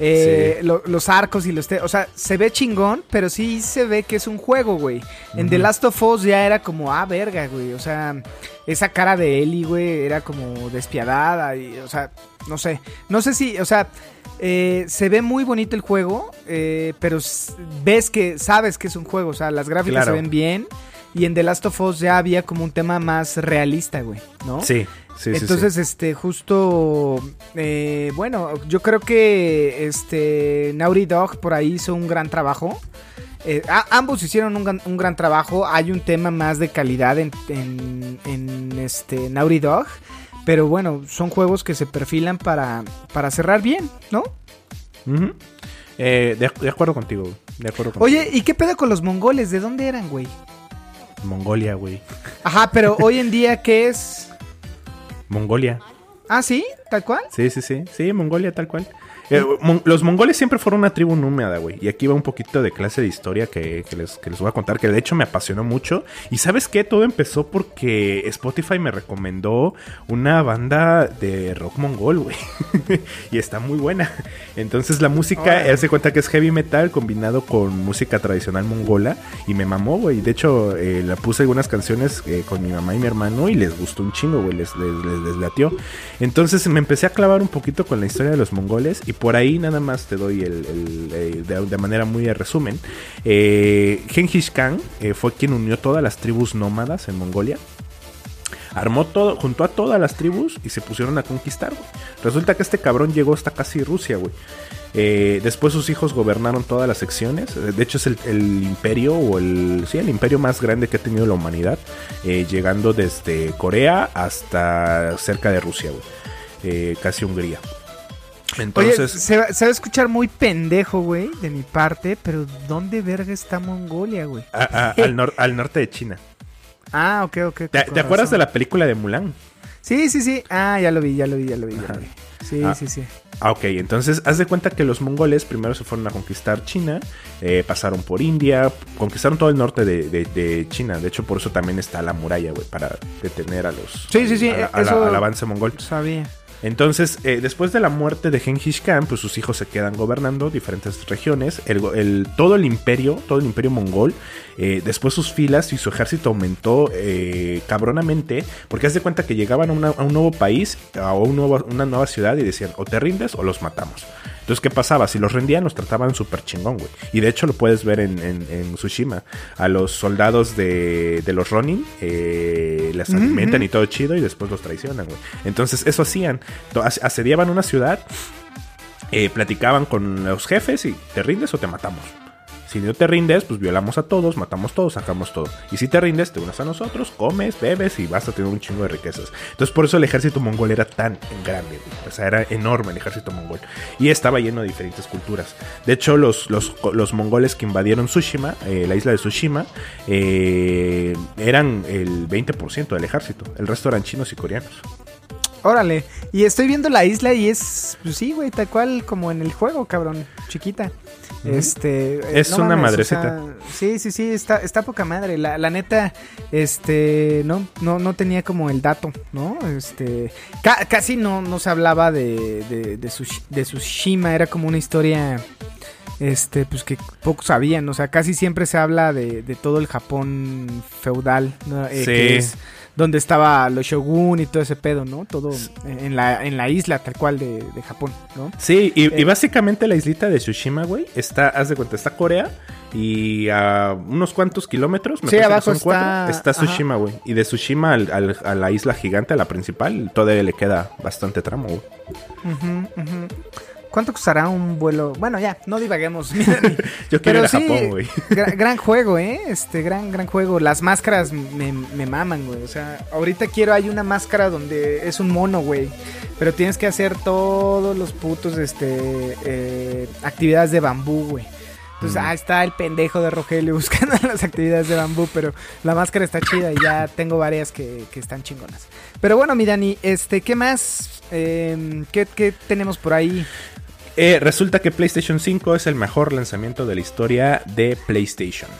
Eh, lo- los arcos y los... te- o sea, se ve chingón, pero sí se ve que es un juego, güey. En The Last of Us ya era como, ah, verga, güey. O sea, esa cara de Ellie, güey, era como despiadada. Y, o sea, no sé. No sé si, o sea, eh, se ve muy bonito el juego, eh, pero ves que, sabes que es un juego. O sea, las gráficas Claro. se ven bien. Y en The Last of Us ya había como un tema más realista, güey, ¿no? Sí, sí. Entonces, sí. este, justo, eh, bueno, yo creo que este Naughty Dog por ahí hizo un gran trabajo. Eh, a- ambos hicieron un, gran- un gran trabajo. Hay un tema más de calidad en, en, en, este Naughty Dog. Pero bueno, son juegos que se perfilan para, para cerrar bien, ¿no? Eh, de, de acuerdo contigo, de acuerdo contigo. Oye, ¿y qué pedo con los mongoles? ¿De dónde eran, güey? Mongolia, güey. Ajá, pero hoy en día, ¿qué es? Mongolia. Ah, sí, tal cual. Sí, sí, sí. Sí, Mongolia, tal cual. Eh, mon- los mongoles siempre fueron una tribu númida, güey. Y aquí va un poquito de clase de historia que, que les, que les voy a contar, que de hecho me apasionó mucho. Y sabes qué? Todo empezó porque Spotify me recomendó una banda de rock mongol, güey. <laughs> y está muy buena. Entonces la música, Órale. hace cuenta que es heavy metal combinado con música tradicional mongola. Y me mamó, güey. De hecho, eh, la puse algunas canciones eh, con mi mamá y mi hermano y les gustó un chingo, güey. Les, les, les- les latió. Entonces me empecé a clavar un poquito con la historia de los mongoles y por ahí nada más te doy el, eh, de, manera muy de resumen. Eh, Genghis Khan eh, fue quien unió todas las tribus nómadas en Mongolia. Armó todo, juntó a todas las tribus y se pusieron a conquistar. Resulta que este cabrón llegó hasta casi Rusia, güey. Eh, después sus hijos gobernaron todas las secciones. De hecho, es el, imperio o el. Sí, el imperio más grande que ha tenido la humanidad. llegando desde Corea hasta cerca de Rusia, güey. Casi Hungría. Entonces. Oye, se, va- se va a escuchar muy pendejo, güey, de mi parte, pero ¿dónde verga está Mongolia, güey? a- a- al, nor- al norte de China. Ah, ok, ok. ¿Te, te acuerdas de la película de Mulan? Sí, sí, sí. Ah, ya lo vi, ya lo vi, ya lo vi. Ya Ajá. lo vi. Sí, Ah. sí, sí. Ah, ok, entonces haz de cuenta que los mongoles primero se fueron a conquistar China, eh, pasaron por India, conquistaron todo el norte de, de- de China. De hecho, por eso también está la muralla, güey, para detener a los. Sí, sí, sí, a la- eso- al avance mongol. Sabía. Entonces, eh, después de la muerte de Genghis Khan, pues sus hijos se quedan gobernando diferentes regiones. Todo el imperio, todo el imperio mongol, eh, después sus filas y su ejército aumentó eh, cabronamente, porque haz de cuenta que llegaban a, un nuevo país, a una nueva ciudad y decían, o te rindes o los matamos. Entonces, ¿qué pasaba? Si los rendían, los trataban súper chingón, güey. Y de hecho lo puedes ver en, en- en Tsushima. A los soldados de, de los Ronin eh, las alimentan y todo chido y después los traicionan, güey. Entonces, eso hacían. Asediaban una ciudad, eh, platicaban con los jefes y te rindes o te matamos. Si no te rindes, pues violamos a todos, matamos todos, sacamos todo. Y si te rindes, te unes a nosotros, comes, bebes y vas a tener un chingo de riquezas. Entonces por eso el ejército mongol era tan grande, o sea, era enorme el ejército mongol. Y estaba lleno de diferentes culturas. De hecho, los, los, los mongoles que invadieron Tsushima, eh, la isla de Tsushima, eh, eran el 20% del ejército. El resto eran chinos y coreanos. Órale. Y estoy viendo la isla y es, pues sí, güey, tal cual como en el juego, cabrón. Chiquita. Este. eh, Es una madrecita. o sea, sí, sí, sí, está, está poca madre. La, la neta, este, no, no, no tenía como el dato, ¿no? Este. ca- casi no, no se hablaba de, de, de, Tsush- de Tsushima. Era como una historia. Este, pues que pocos sabían, o sea, casi siempre se habla de, de todo el Japón feudal, ¿no? Eh, Sí. que es donde estaba los shogun y todo ese pedo, ¿no? Todo en la, en la isla tal cual de, de Japón, ¿no? Sí, y, y Eh. básicamente la islita de Tsushima, güey, está, haz de cuenta, está Corea y a unos cuantos kilómetros, me Sí, parece que abajo son está- cuatro, está. Tsushima, güey. Y de Tsushima al- al- a la isla gigante, a la principal, todavía le queda bastante tramo, güey. ¿Cuánto costará un vuelo? Bueno, ya, no divaguemos. <laughs> Yo quiero Pero <laughs> ir a sí, Japón, güey. <laughs> Gran, gran juego, ¿eh? Este, gran, gran juego. Las máscaras me, me maman, güey. O sea, ahorita quiero, hay una máscara donde es un mono, güey. Pero tienes que hacer todos los putos, este, eh, actividades de bambú, güey. Entonces, Mm. ah, está el pendejo de Rogelio buscando las actividades de bambú, pero la máscara está chida y ya tengo varias que, que están chingonas. Pero bueno, mi Dani, este, ¿qué más? Em, ¿qué, qué tenemos por ahí? Eh, resulta que PlayStation 5 es el mejor lanzamiento de la historia de PlayStation.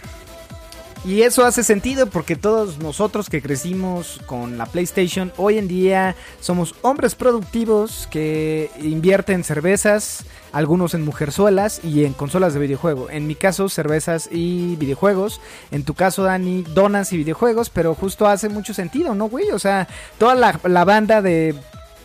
Y eso hace sentido porque todos nosotros que crecimos con la PlayStation, hoy en día somos hombres productivos que invierten cervezas, algunos en mujerzuelas y en consolas de videojuego. En mi caso, cervezas y videojuegos. En tu caso, Dani, donas y videojuegos, pero justo hace mucho sentido, ¿no, güey? O sea, toda la banda de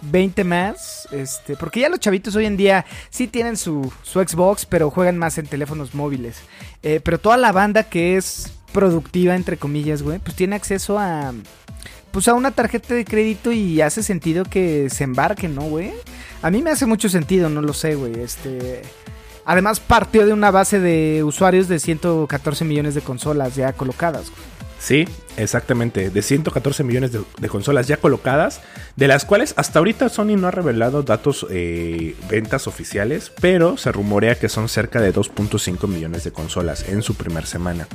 20 más, este, porque ya los chavitos hoy en día sí tienen su, su Xbox, pero juegan más en teléfonos móviles. Eh, pero toda la banda que es productiva, entre comillas, güey, pues tiene acceso a, pues a una tarjeta de crédito y hace sentido que se embarquen, ¿no, güey? A mí me hace mucho sentido, no lo sé, güey, este... Además partió de una base de usuarios de 114 millones de consolas ya colocadas. güey. Sí, exactamente. De 114 millones de, consolas ya colocadas, de las cuales hasta ahorita Sony no ha revelado datos eh, ventas oficiales, pero se rumorea que son cerca de 2.5 millones de consolas en su primer semana.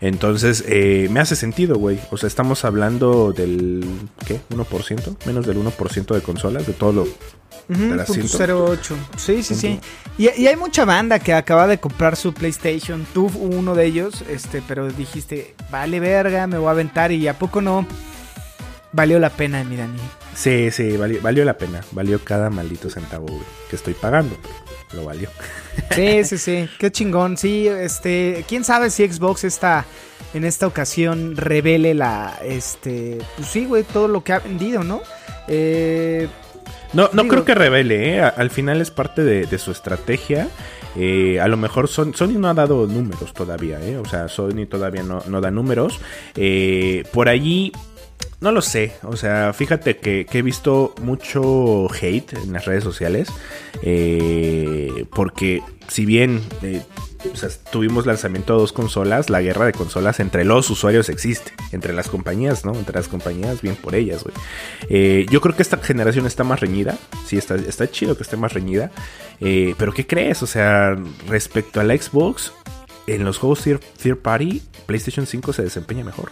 Entonces, eh, me hace sentido, güey. O sea, estamos hablando del, ¿qué? ¿1%? Menos del 1% de consolas, de todo lo... 100. 08. Sí, sí, sí. Y, y hay mucha banda que acaba de comprar su PlayStation. Tú uno de ellos, este, pero dijiste, vale verga, me voy a aventar y a poco no. Valió la pena, mi Dani. Sí, sí, valió, valió la pena. Valió cada maldito centavo, güey, que estoy pagando. pero Lo valió. Sí, <laughs> sí, sí. Qué chingón. Sí, este, quién sabe si Xbox está en esta ocasión revele la, este, pues sí, güey, todo lo que ha vendido, ¿no? Eh, No, no Digo- creo que revele, ¿eh? Al final es parte de, de su estrategia. Eh, a lo mejor Son- Sony no ha dado números todavía, ¿eh? O sea, Sony todavía no, no da números. Eh, por allí, no lo sé. O sea, fíjate que, que he visto mucho hate en las redes sociales. eh, porque si bien eh, tuvimos lanzamiento de dos consolas, la guerra de consolas entre los usuarios existe. Entre las compañías, ¿no? Entre las compañías, bien por ellas, güey. Eh, yo creo que esta generación está más reñida. Sí, está, está chido que esté más reñida. Eh, pero ¿qué crees? O sea, respecto a la Xbox, en los juegos third, party, PlayStation 5 se desempeña mejor.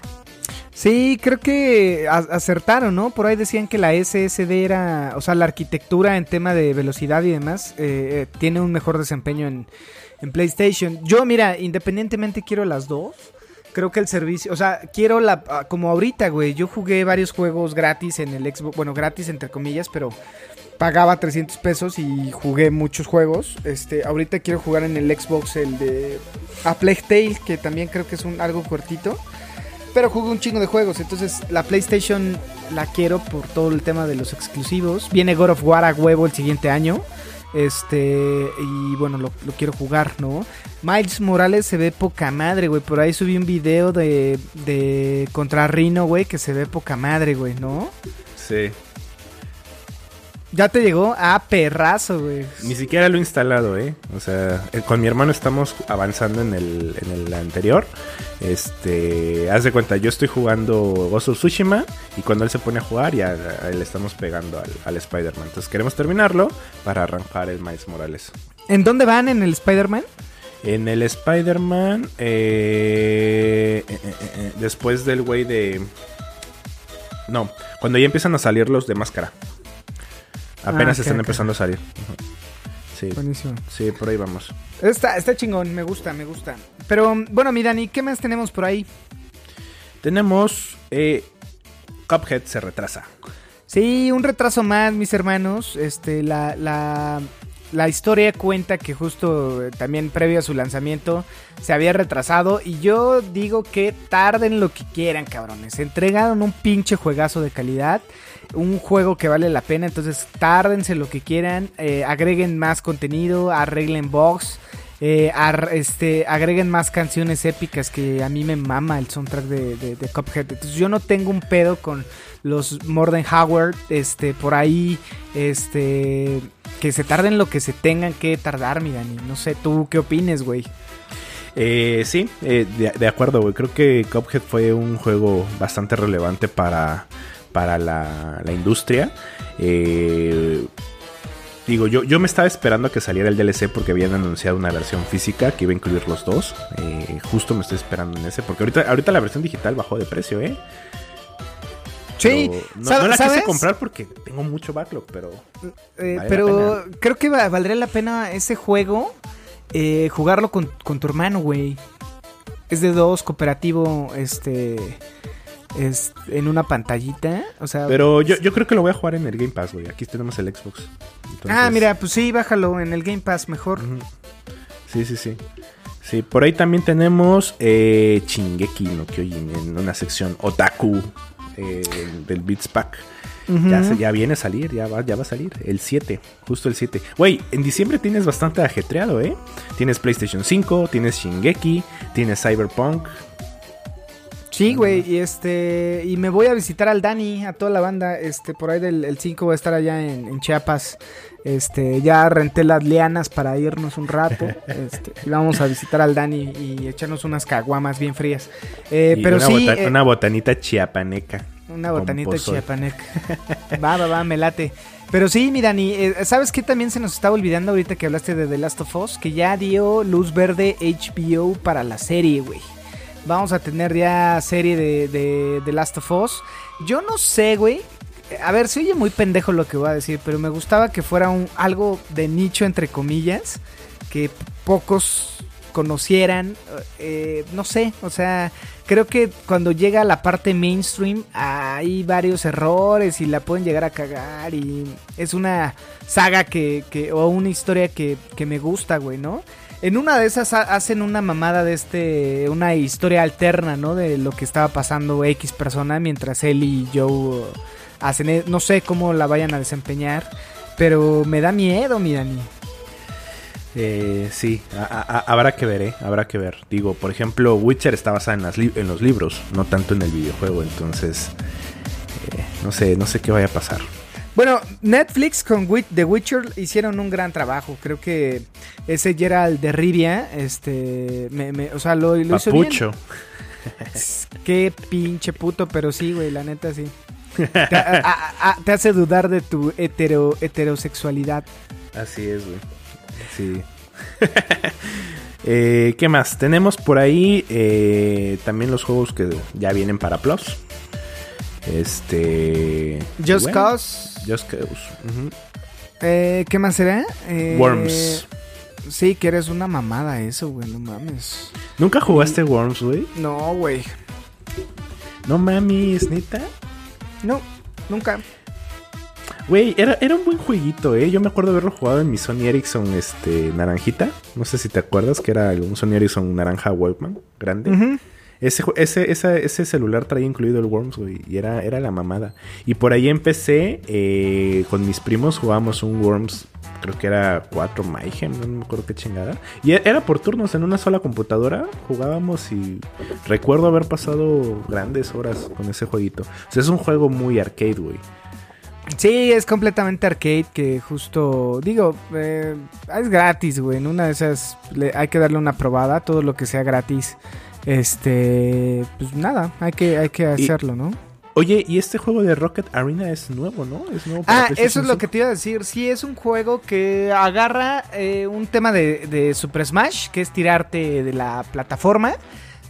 Sí, creo que acertaron, ¿no? Por ahí decían que la SSD era, o sea, la arquitectura en tema de velocidad y demás, eh, tiene un mejor desempeño en, en PlayStation. Yo, mira, independientemente quiero las dos. Creo que el servicio, o sea, quiero la, ah, como ahorita, güey, yo jugué varios juegos gratis en el Xbox, bueno, gratis entre comillas, pero pagaba 300 pesos y jugué muchos juegos. Este, ahorita quiero jugar en el Xbox el de A Plague Tale, que también creo que es un algo cortito. Pero jugué un chingo de juegos, entonces la PlayStation la quiero por todo el tema de los exclusivos. Viene God of War a huevo el siguiente año. Este, y bueno, lo, quiero jugar, ¿no? Miles Morales se ve poca madre, güey. Por ahí subí un video de, de contra Rino, güey, que se ve poca madre, güey, ¿no? Sí. Ya te llegó a perrazo, güey. Ni siquiera lo he instalado, ¿eh? O sea, eh, con mi hermano estamos avanzando en el, en el anterior. Este, haz de cuenta, yo estoy jugando Ghost of Tsushima y cuando él se pone a jugar ya le estamos pegando al, al Spider-Man. Entonces queremos terminarlo para arrancar el Miles Morales. ¿En dónde van en el Spider-Man? En el Spider-Man, eh, eh, eh, después del güey de... No, cuando ya empiezan a salir los de máscara. Apenas Ah, están empezando a salir. Sí, Buenísimo. sí, por ahí vamos. Está, está chingón, me gusta, me gusta. Pero bueno, mi Dani, ¿qué más tenemos por ahí? Tenemos. Eh, Cuphead se retrasa. Sí, un retraso más, mis hermanos. Este, la, la, la historia cuenta que justo eh, también previo a su lanzamiento se había retrasado. Y yo digo que tarden lo que quieran, cabrones. Entregaron un pinche juegazo de calidad. Un juego que vale la pena. Entonces, tárdense lo que quieran. eh, agreguen más contenido. Arreglen box. eh, este, agreguen más canciones épicas que a mí me mama el soundtrack de, de, de Cuphead. Entonces yo no tengo un pedo con los Morden Howard, este, por ahí, este, que se tarden lo que se tengan que tardar, mi Dani. No sé, ¿tú qué opines, güey? Eh, sí, eh, de, acuerdo, güey. Creo que Cuphead fue un juego bastante relevante para, para la, la industria. Eh, digo, yo, yo me estaba esperando a que saliera el DLC porque habían anunciado una versión física que iba a incluir los dos. Eh, justo me estoy esperando en ese porque ahorita, ahorita la versión digital bajó de precio, ¿eh? Sí, no, ¿sab- no la ¿sabes? quise comprar porque tengo mucho backlog, pero Eh, Vale pero creo que va- valdría la pena ese juego eh, jugarlo con, con tu hermano, güey. es de dos, cooperativo, este, es en una pantallita, o sea... Pero yo, yo creo que lo voy a jugar en el Game Pass, güey. Aquí tenemos el Xbox. Entonces- Ah, mira, pues sí, bájalo en el Game Pass mejor. Sí, sí, sí. Sí, por ahí también tenemos eh, Shingeki no Kyojin en una sección Otaku eh, del Beats Pack. ya, viene a salir, ya va, ya va a salir. El 7, justo el 7. Güey, en diciembre tienes bastante ajetreado, ¿eh? Tienes PlayStation 5, tienes Shingeki, tienes Cyberpunk. Sí, güey, y este, y me voy a visitar al Dani, a toda la banda, este, por ahí del el 5 voy a estar allá en, en Chiapas, este, ya renté las lianas para irnos un rato, <laughs> este, y vamos a visitar al Dani y echarnos unas caguamas bien frías, Eh, y pero una, sí, bota- eh, una botanita chiapaneca. una botanita pozole. chiapanec, <laughs> va, va, va, me late, pero sí, mi Dani, eh, ¿sabes qué también se nos estaba olvidando ahorita que hablaste de The Last of Us? Que ya dio luz verde HBO para la serie, güey. Vamos a tener ya serie de, de, The Last of Us. Yo no sé, güey. A ver, se oye muy pendejo lo que voy a decir, pero me gustaba que fuera un, algo de nicho, entre comillas, que pocos conocieran. eh, no sé, o sea, creo que cuando llega a la parte mainstream hay varios errores y la pueden llegar a cagar y es una saga que, o una historia que, que me gusta, güey, ¿no? En una de esas ha- hacen una mamada de este, una historia alterna, ¿no? De lo que estaba pasando X persona mientras él y Joe uh, hacen, e- no sé cómo la vayan a desempeñar, pero me da miedo, mi Dani. Eh, sí, a- a- a- habrá que ver, ¿eh? Habrá que ver. Digo, por ejemplo, Witcher está basada en, las li- en los libros, no tanto en el videojuego, entonces... eh, no sé, no sé qué vaya a pasar. Bueno, Netflix con The Witcher hicieron un gran trabajo. Creo que ese Gerald de Rivia, este, me, me- o sea, lo, lo hizo bien. <laughs> Qué pinche puto, pero sí, güey, la neta sí. Te, a- a- a- te hace dudar de tu hetero, heterosexualidad. Así es, güey. Sí. <laughs> Eh, ¿Qué más? Tenemos por ahí eh, también los juegos que ya vienen para Plus. Este. Just bueno, Cause. Just Cause. Eh, ¿Qué más será? Worms. Sí, que eres una mamada eso, güey, no mames. ¿Nunca jugaste Worms, güey? No, güey. No mames, neta. No, nunca. Güey, era, era un buen jueguito, ¿eh? Yo me acuerdo haberlo jugado en mi Sony Ericsson este, naranjita. No sé si te acuerdas que era un Sony Ericsson naranja Walkman grande. Ujú. Ese, ese, ese celular traía incluido el Worms, güey. Y era, era la mamada. Y por ahí empecé, eh, con mis primos jugábamos un Worms, creo que era 4 Mayhem, no me acuerdo qué chingada. Y e- era por turnos en una sola computadora. Jugábamos y recuerdo haber pasado grandes horas con ese jueguito. O sea, es un juego muy arcade, güey. Sí, es completamente arcade que justo, digo, eh, es gratis, güey. En una de esas hay que darle una probada, todo lo que sea gratis. Este, pues nada, hay que, hay que Y- hacerlo, ¿no? Oye, y este juego de Rocket Arena es nuevo, ¿no? Es nuevo para Ah, PlayStation eso es lo 5. que te iba a decir. Sí, es un juego que agarra eh, un tema de, de Super Smash, que es tirarte de la plataforma.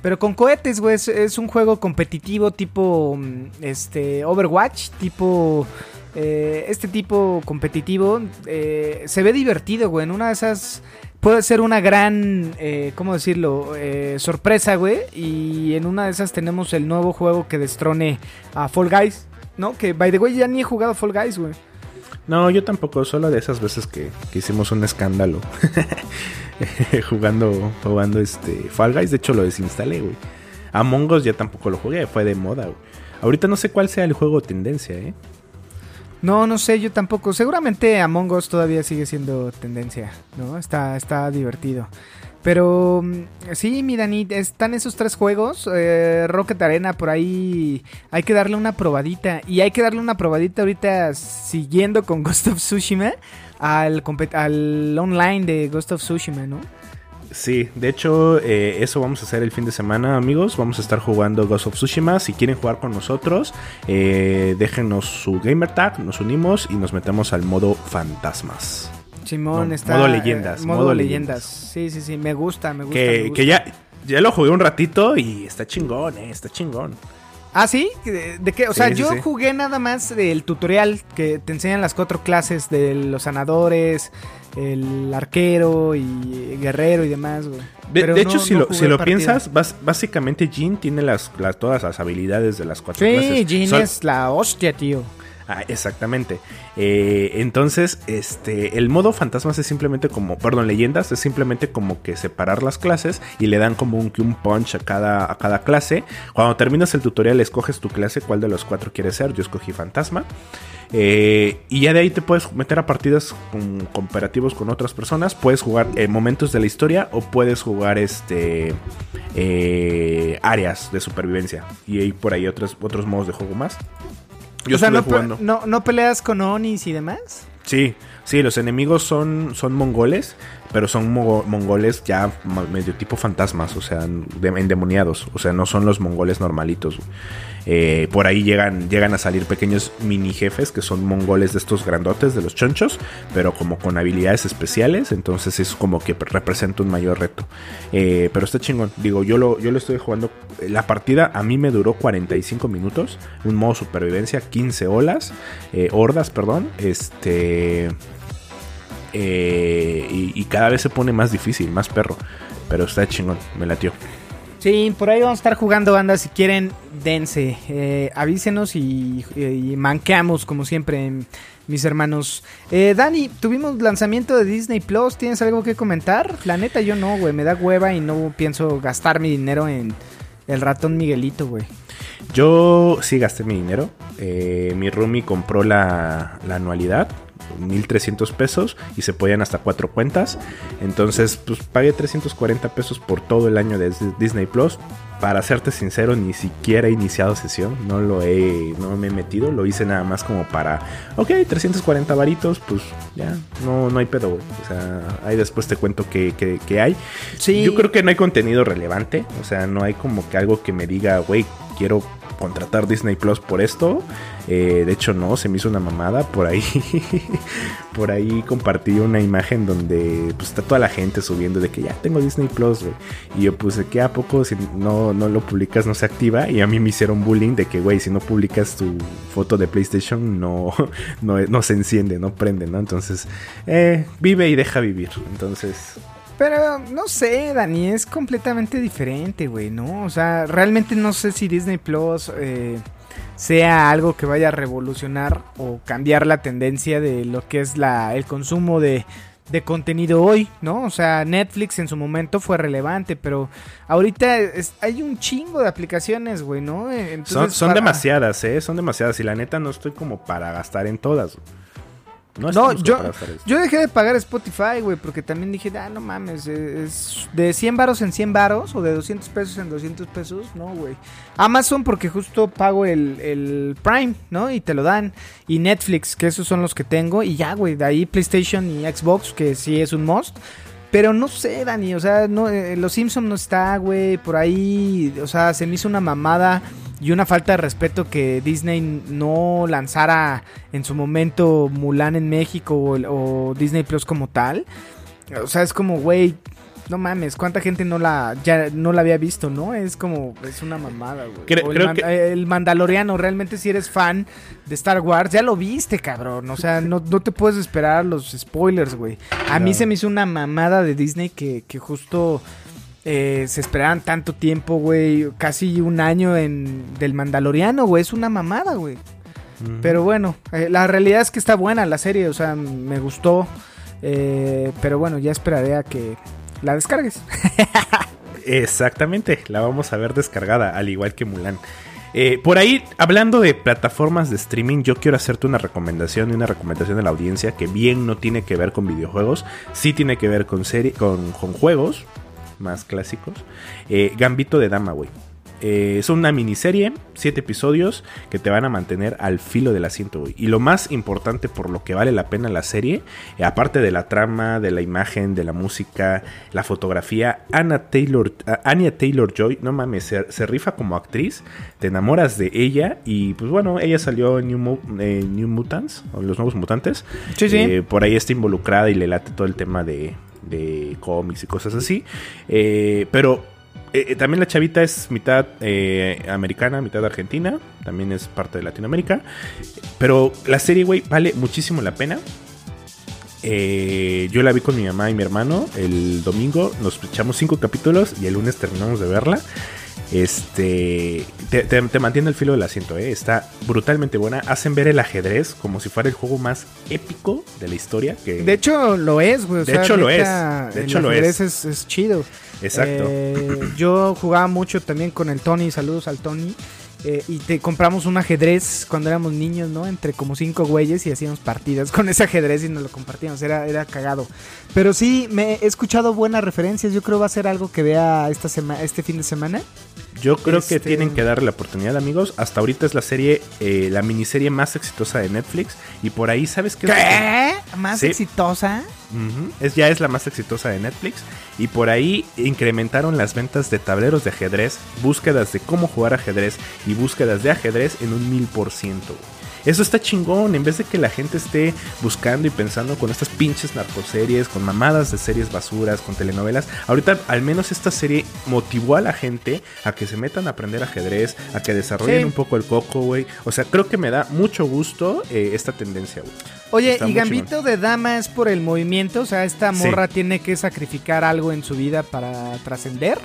Pero con cohetes, güey. Es, es un juego competitivo tipo mm, este Overwatch, tipo... eh, este tipo competitivo. eh, se ve divertido, güey. En una de esas puede ser una gran, eh, ¿cómo decirlo? Eh, sorpresa, güey. Y en una de esas tenemos el nuevo juego que destrone a Fall Guys. ¿No? Que, by the way, ya ni he jugado Fall Guys, güey. No, yo tampoco, solo de esas veces que, que hicimos un escándalo <laughs> jugando, jugando este Fall Guys, de hecho lo desinstalé, güey. Among Us ya tampoco lo jugué, fue de moda, güey. Ahorita no sé cuál sea el juego tendencia, ¿eh? No, no sé, yo tampoco. Seguramente Among Us todavía sigue siendo tendencia, ¿no? Está, está divertido. Pero mm, sí, mi Dani, están esos tres juegos. eh, Rocket Arena, por ahí hay que darle una probadita. Y hay que darle una probadita ahorita siguiendo con <laughs> Ghost of Tsushima al, al online de Ghost of Tsushima, ¿no? Sí, de hecho, eh, eso vamos a hacer el fin de semana, amigos. Vamos a estar jugando Ghost of Tsushima. Si quieren jugar con nosotros, eh, déjenos su gamer tag, nos unimos y nos metemos al modo fantasmas. Simón No, está. modo leyendas, eh, modo, modo leyendas. Sí, sí, sí, me gusta, me gusta. me Que, gusta. que ya, ya lo jugué un ratito y está chingón, eh, está chingón. Ah, sí, ¿de, de qué? O Sí, sea, sí, yo sí. jugué nada más del tutorial que te enseñan las cuatro clases de los sanadores, el arquero y guerrero y demás, güey. De, Pero de no- hecho, si no lo, si piensas, bas- básicamente Jin tiene las, las- todas las habilidades de las cuatro Sí, clases. Jin Sol- es la hostia, tío. Ah, exactamente. Eh, entonces, este, el modo fantasmas es simplemente como, perdón, leyendas es simplemente como que separar las clases y le dan como un, un punch a cada, a cada clase. Cuando terminas el tutorial, escoges tu clase, cuál de los cuatro quieres ser. Yo escogí fantasma. Eh, y ya de ahí te puedes meter a partidas con- cooperativos con otras personas. Puedes jugar eh, momentos de la historia o puedes jugar este eh, áreas de supervivencia. Y hay por ahí otros, otros modos de juego más. Yo o sea, no, jugando. no, no peleas con Onis y demás. Sí, sí, los enemigos son, son mongoles, pero son mo- mongoles ya medio tipo fantasmas, o sea, de- endemoniados, o sea, no son los mongoles normalitos. Eh, por ahí llegan, llegan a salir pequeños mini jefes que son mongoles de estos grandotes, de los chonchos, pero como con habilidades especiales, entonces es como que representa un mayor reto. Eh, pero está chingón, digo, yo lo, yo lo estoy jugando, la partida a mí me duró 45 minutos, un modo supervivencia, 15 olas, eh, hordas, perdón, este... eh, y, y cada vez se pone más difícil, más perro. Pero está chingón, me latió. Sí, por ahí vamos a estar jugando, banda. Si quieren, dense. Eh, avísenos y, y manqueamos, como siempre, mis hermanos. Eh, Dani, tuvimos lanzamiento de Disney Plus. ¿Tienes algo que comentar? La neta, yo no, güey. Me da hueva y no pienso gastar mi dinero en el ratón Miguelito, güey. Yo sí gasté mi dinero. Eh, mi roomie compró la, la anualidad. 1300 pesos y se podían hasta cuatro cuentas. Entonces, pues pagué 340 pesos por todo el año de Disney Plus. Para serte sincero, ni siquiera he iniciado sesión, no lo he, no me he metido, lo hice nada más como para, ok, 340 varitos, pues ya, no, no hay pedo, güey. O sea, ahí después te cuento qué que, que hay. Sí. Yo creo que no hay contenido relevante, o sea, no hay como que algo que me diga, güey, quiero contratar Disney Plus por esto. Eh, de hecho, no, se me hizo una mamada. Por ahí, <laughs> por ahí compartí una imagen donde pues, está toda la gente subiendo de que ya tengo Disney Plus, güey. Y yo puse que a poco si no, no lo publicas no se activa. Y a mí me hicieron bullying de que, güey, si no publicas tu foto de PlayStation no, <laughs> no, no se enciende, no prende, ¿no? Entonces, eh, vive y deja vivir. Entonces, Pero no sé, Dani, es completamente diferente, güey, ¿no? O sea, realmente no sé si Disney Plus eh, sea algo que vaya a revolucionar o cambiar la tendencia de lo que es la, el consumo de, de contenido hoy, ¿no? O sea, Netflix en su momento fue relevante, pero ahorita es- hay un chingo de aplicaciones, güey, ¿no? Entonces, son, son para- demasiadas, ¿eh? Son demasiadas. Y la neta no estoy como para gastar en todas. No, No, yo, yo dejé de pagar Spotify, güey, porque también dije, ah, no mames, eh, es de 100 varos en 100 varos o de 200 pesos en 200 pesos, no, güey. Amazon porque justo pago el, el Prime, ¿no? Y te lo dan. Y Netflix, que esos son los que tengo. Y ya, güey, de ahí PlayStation y Xbox, que sí es un must. Pero no sé, Dani, o sea, no, eh, Los Simpsons no está, güey, por ahí, o sea, se me hizo una mamada y una falta de respeto que Disney no lanzara en su momento Mulan en México o Disney Plus como tal. O sea, es como, güey, no mames, cuánta gente no la ya no la había visto, ¿no? Es como es una mamada, güey. El, creo Man- que- eh, el Mandaloriano, realmente si eres fan de Star Wars, ya lo viste, cabrón. O sea, no, no te puedes esperar los spoilers, güey. A mí se me hizo una mamada de Disney que, que justo eh, se esperaran tanto tiempo, güey. Casi un año en del Mandaloriano, güey. Es una mamada, güey. Pero bueno, eh, la realidad es que está buena la serie, o sea, me gustó. eh, pero bueno, ya esperaré a que la descargues. <laughs> Exactamente, la vamos a ver descargada, al igual que Mulan. Eh, por ahí, hablando de plataformas de streaming, yo quiero hacerte una recomendación y una recomendación de la audiencia que bien no tiene que ver con videojuegos, sí tiene que ver con, serie, con, con juegos más clásicos. Eh, Gambito de Dama, güey. Eh, es una miniserie, siete episodios que te van a mantener al filo del asiento, güey. Y lo más importante por lo que vale la pena la serie, eh, aparte de la trama, de la imagen, de la música, la fotografía, Anna Taylor, ah, Anya Taylor Joy, no mames, se, se rifa como actriz, te enamoras de ella y pues bueno, ella salió en New, Mu- eh, New Mutants, o los nuevos mutantes. Sí, sí. Eh, por ahí está involucrada y le late todo el tema de, de cómics y cosas así. Eh, pero eh, eh, también la chavita es mitad eh, americana, mitad argentina. También es parte de Latinoamérica. Pero la serie, güey, vale muchísimo la pena. Eh, yo la vi con mi mamá y mi hermano el domingo. Nos echamos cinco capítulos y el lunes terminamos de verla. Este te, te- te mantiene el filo del asiento, ¿eh? está brutalmente buena. Hacen ver el ajedrez como si fuera el juego más épico de la historia. Que... De hecho, lo es, güey. De sea, hecho, lo es. De el hecho, lo ajedrez es. es. es chido. Exacto. Eh, yo jugaba mucho también con el Tony. Saludos al Tony. eh, y te compramos un ajedrez cuando éramos niños, ¿no? Entre como cinco güeyes y hacíamos partidas con ese ajedrez y nos lo compartíamos. Era, era cagado. Pero sí, me he escuchado buenas referencias. Yo creo va a ser algo que vea esta sema este fin de semana. Yo creo que Este- tienen que darle la oportunidad, amigos. Hasta ahorita es la serie, eh, la miniserie más exitosa de Netflix. Y por ahí, ¿sabes qué? que- ¿Qué? ¿Más Sí. exitosa? Es, ya es la más exitosa de Netflix. Y por ahí incrementaron las ventas de tableros de ajedrez, búsquedas de cómo jugar ajedrez y búsquedas de ajedrez en un mil por ciento. Eso está chingón. En vez de que la gente esté buscando y pensando con estas pinches narcoseries, con mamadas de series basuras, con telenovelas. Ahorita, al menos esta serie motivó a la gente a que se metan a aprender ajedrez, a que desarrollen Sí. un poco el coco, güey. O sea, creo que me da mucho gusto eh, esta tendencia, güey. Oye, Está ¿y Gambito de Dama es por el movimiento? O sea, ¿esta Sí. morra tiene que sacrificar algo en su vida para trascender?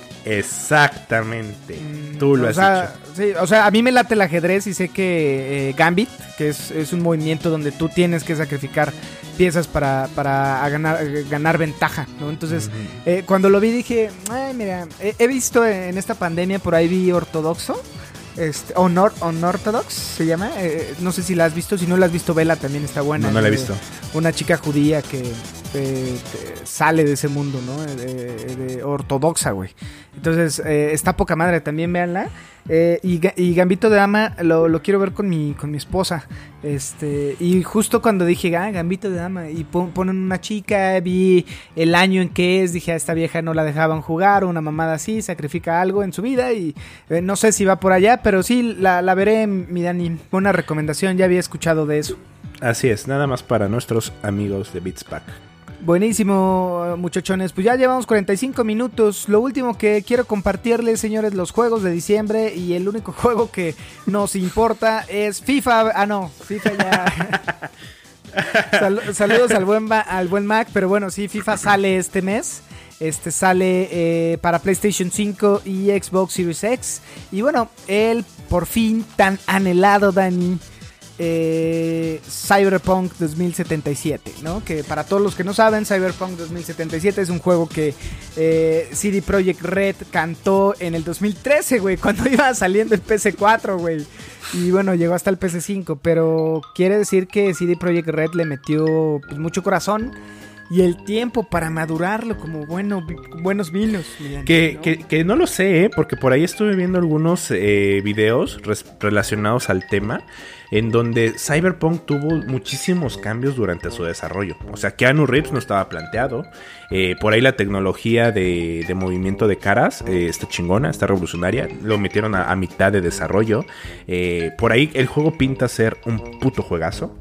Exactamente. Mm, Tú lo o has sea, dicho. Sí, o sea, a mí me late el ajedrez y sé que eh, Gambit, que es, es un movimiento donde tú tienes que sacrificar piezas para, para a ganar, eh, ganar ventaja, ¿no? Entonces, eh, cuando lo vi dije, ay, mira, he, he visto en esta pandemia, por ahí vi Ortodoxo. Este, Honor, Unorthodox se llama. eh, no sé si la has visto. Si no la has visto, vela también está buena. No, no la he Eh, visto. una chica judía que eh, sale de ese mundo, ¿no? De, de ortodoxa, güey. Entonces, eh, está poca madre, también véanla. Eh, y, y Gambito de Dama lo, quiero ver con mi, con mi esposa. Este, y justo cuando dije, ah, Gambito de Dama, y pon- ponen una chica, vi el año en que es, dije, a esta vieja no la dejaban jugar, una mamada así, sacrifica algo en su vida y eh, no sé si va por allá, pero sí, la, la veré, mi Dani. Buena recomendación, ya había escuchado de eso. Así es, nada más para nuestros amigos de Beats Pack. Buenísimo, muchachones. Pues ya llevamos 45 minutos. Lo último que quiero compartirles, señores, los juegos de diciembre. Y el único <laughs> juego que nos importa es FIFA. Ah, no, FIFA ya. <laughs> Sal- saludos al buen, al buen Mac. Pero bueno, sí, FIFA sale este mes. Este sale eh, para PlayStation 5 y Xbox Series X. Y bueno, el por fin tan anhelado, Dani eh, Cyberpunk 2077, ¿no? Que para todos los que no saben, Cyberpunk 2077 es un juego que eh, CD Projekt Red cantó en el 2013, güey, <laughs> cuando iba saliendo el PC4, güey. Y bueno, llegó hasta el PC5, pero quiere decir que CD Projekt Red le metió pues, mucho corazón y el tiempo para madurarlo como bueno, buenos vinos. miren, Que, ¿no? que, que no lo sé, ¿eh? porque por ahí estuve viendo algunos eh, videos relacionados al tema en donde Cyberpunk tuvo muchísimos cambios durante su desarrollo. O sea, Keanu Reeves no estaba planteado. eh, por ahí la tecnología de, movimiento de caras eh, está chingona, está revolucionaria. Lo metieron a, mitad de desarrollo. Eh, por ahí el juego pinta ser un puto juegazo.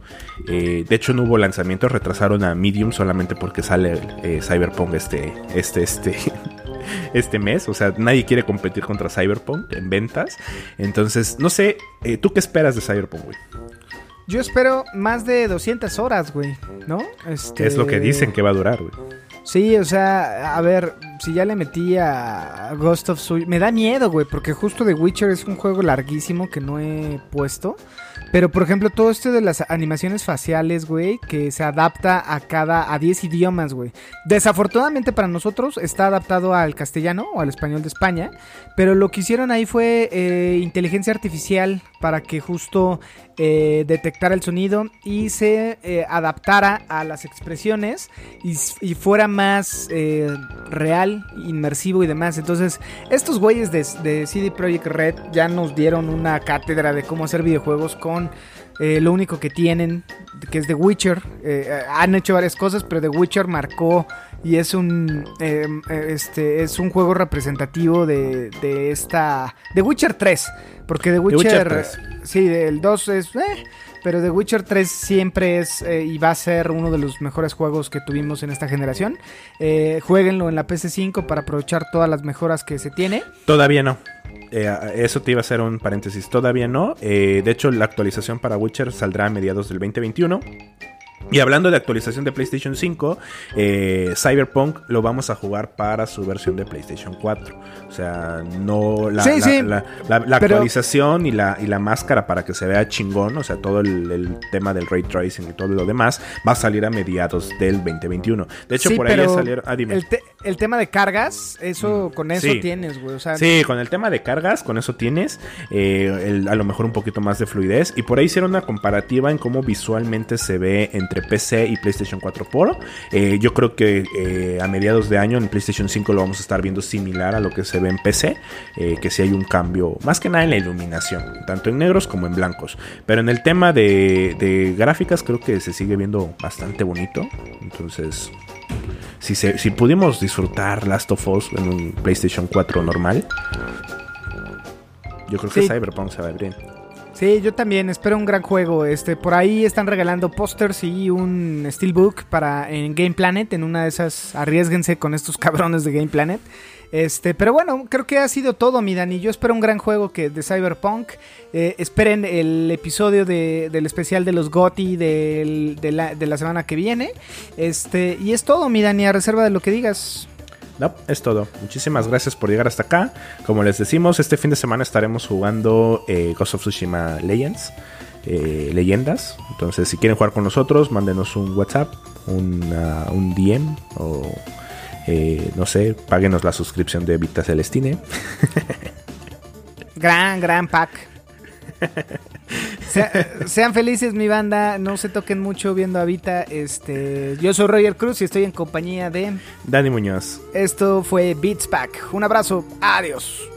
Eh, de hecho, no hubo lanzamiento, retrasaron a Medium solamente porque sale Cyberpunk este, este, este, <laughs> este mes. O sea, nadie quiere competir contra Cyberpunk en ventas. Entonces, no sé, eh, ¿tú qué esperas de Cyberpunk, güey? Yo espero más de 200 horas, güey, ¿no? Este... ¿Qué es lo que dicen que va a durar, güey? Sí, o sea, a ver, si ya le metí a Ghost of Tsushima, me da miedo, güey, porque justo The Witcher es un juego larguísimo que no he puesto. Pero, por ejemplo, todo esto de las animaciones faciales, güey, que se adapta a cada, a 10 idiomas, güey. Desafortunadamente para nosotros está adaptado al castellano o al español de España. Pero lo que hicieron ahí fue eh, inteligencia artificial para que justo eh, detectara el sonido y se eh, adaptara a las expresiones y, fuera más eh, inmersivo y demás. Entonces, estos güeyes de, de CD Projekt Red ya nos dieron una cátedra de cómo hacer videojuegos con eh, lo único que tienen, que es The Witcher. Eh, han hecho varias cosas, pero The Witcher marcó y es un eh, eh, este es un juego representativo de, de esta The Witcher 3, porque The Witcher, Witcher 3. sí, el 2 es eh, pero The Witcher 3 siempre es eh, y va a ser uno de los mejores juegos que tuvimos en esta generación. Eh, jueguenlo en la PC5 para aprovechar todas las mejoras que se tiene. Todavía no. Eh, eso te iba a hacer un paréntesis. Todavía no. Eh, de hecho, la actualización para Witcher saldrá a mediados del 2021. Y hablando de actualización de PlayStation 5, eh, Cyberpunk lo vamos a jugar para su versión de PlayStation 4. O sea, no la, Sí, la- sí. la- la- actualización y la, y la máscara para que se vea chingón, o sea, todo el, el tema del ray tracing y todo lo demás, va a salir a mediados del 2021. De hecho, Sí, por ahí salieron. Ah, dime. El, te- el tema de cargas, eso con eso tienes, güey. O sea, Sí, con el tema de cargas, con eso tienes eh, el- a lo mejor un poquito más de fluidez. Y por ahí hicieron una comparativa en cómo visualmente se ve entre PC y PlayStation 4 Pro. Eh, yo creo que eh, a mediados de año en PlayStation 5 lo vamos a estar viendo similar a lo que se ve en PC. eh, que sí hay un cambio, más que nada en la iluminación, tanto en negros como en blancos. Pero en el tema de, de gráficas creo que se sigue viendo bastante bonito. Entonces... Si, se- si pudimos disfrutar Last of Us en un PlayStation 4 normal, yo creo que. Cyberpunk se va a ver bien. Sí, yo también espero un gran juego. Este, por ahí están regalando pósters y un steelbook para en Game Planet. En una de esas, arriesguense con estos <laughs> cabrones de Game Planet. Este, pero bueno, creo que ha sido todo, mi Dani. Yo espero un gran juego que de Cyberpunk. Eh, esperen el episodio de- del especial de los GOTY del- de, la, de la semana que viene. Este, y es todo, mi Dani, a reserva de lo que digas. No, es todo. Muchísimas gracias por llegar hasta acá. Como les decimos, este fin de semana estaremos jugando eh, Ghost of Tsushima Legends. eh, leyendas. Entonces, si quieren jugar con nosotros, mándenos un WhatsApp, un DM o eh, no sé, páguenos la suscripción de Vita Celestine. <laughs> Gran, gran pack. <laughs> Sea- sean felices, mi banda. No se toquen mucho viendo a Vita. Este, yo soy Roger Cruz y estoy en compañía de. Dani Muñoz. Esto fue Beats Pack. Un abrazo. Adiós.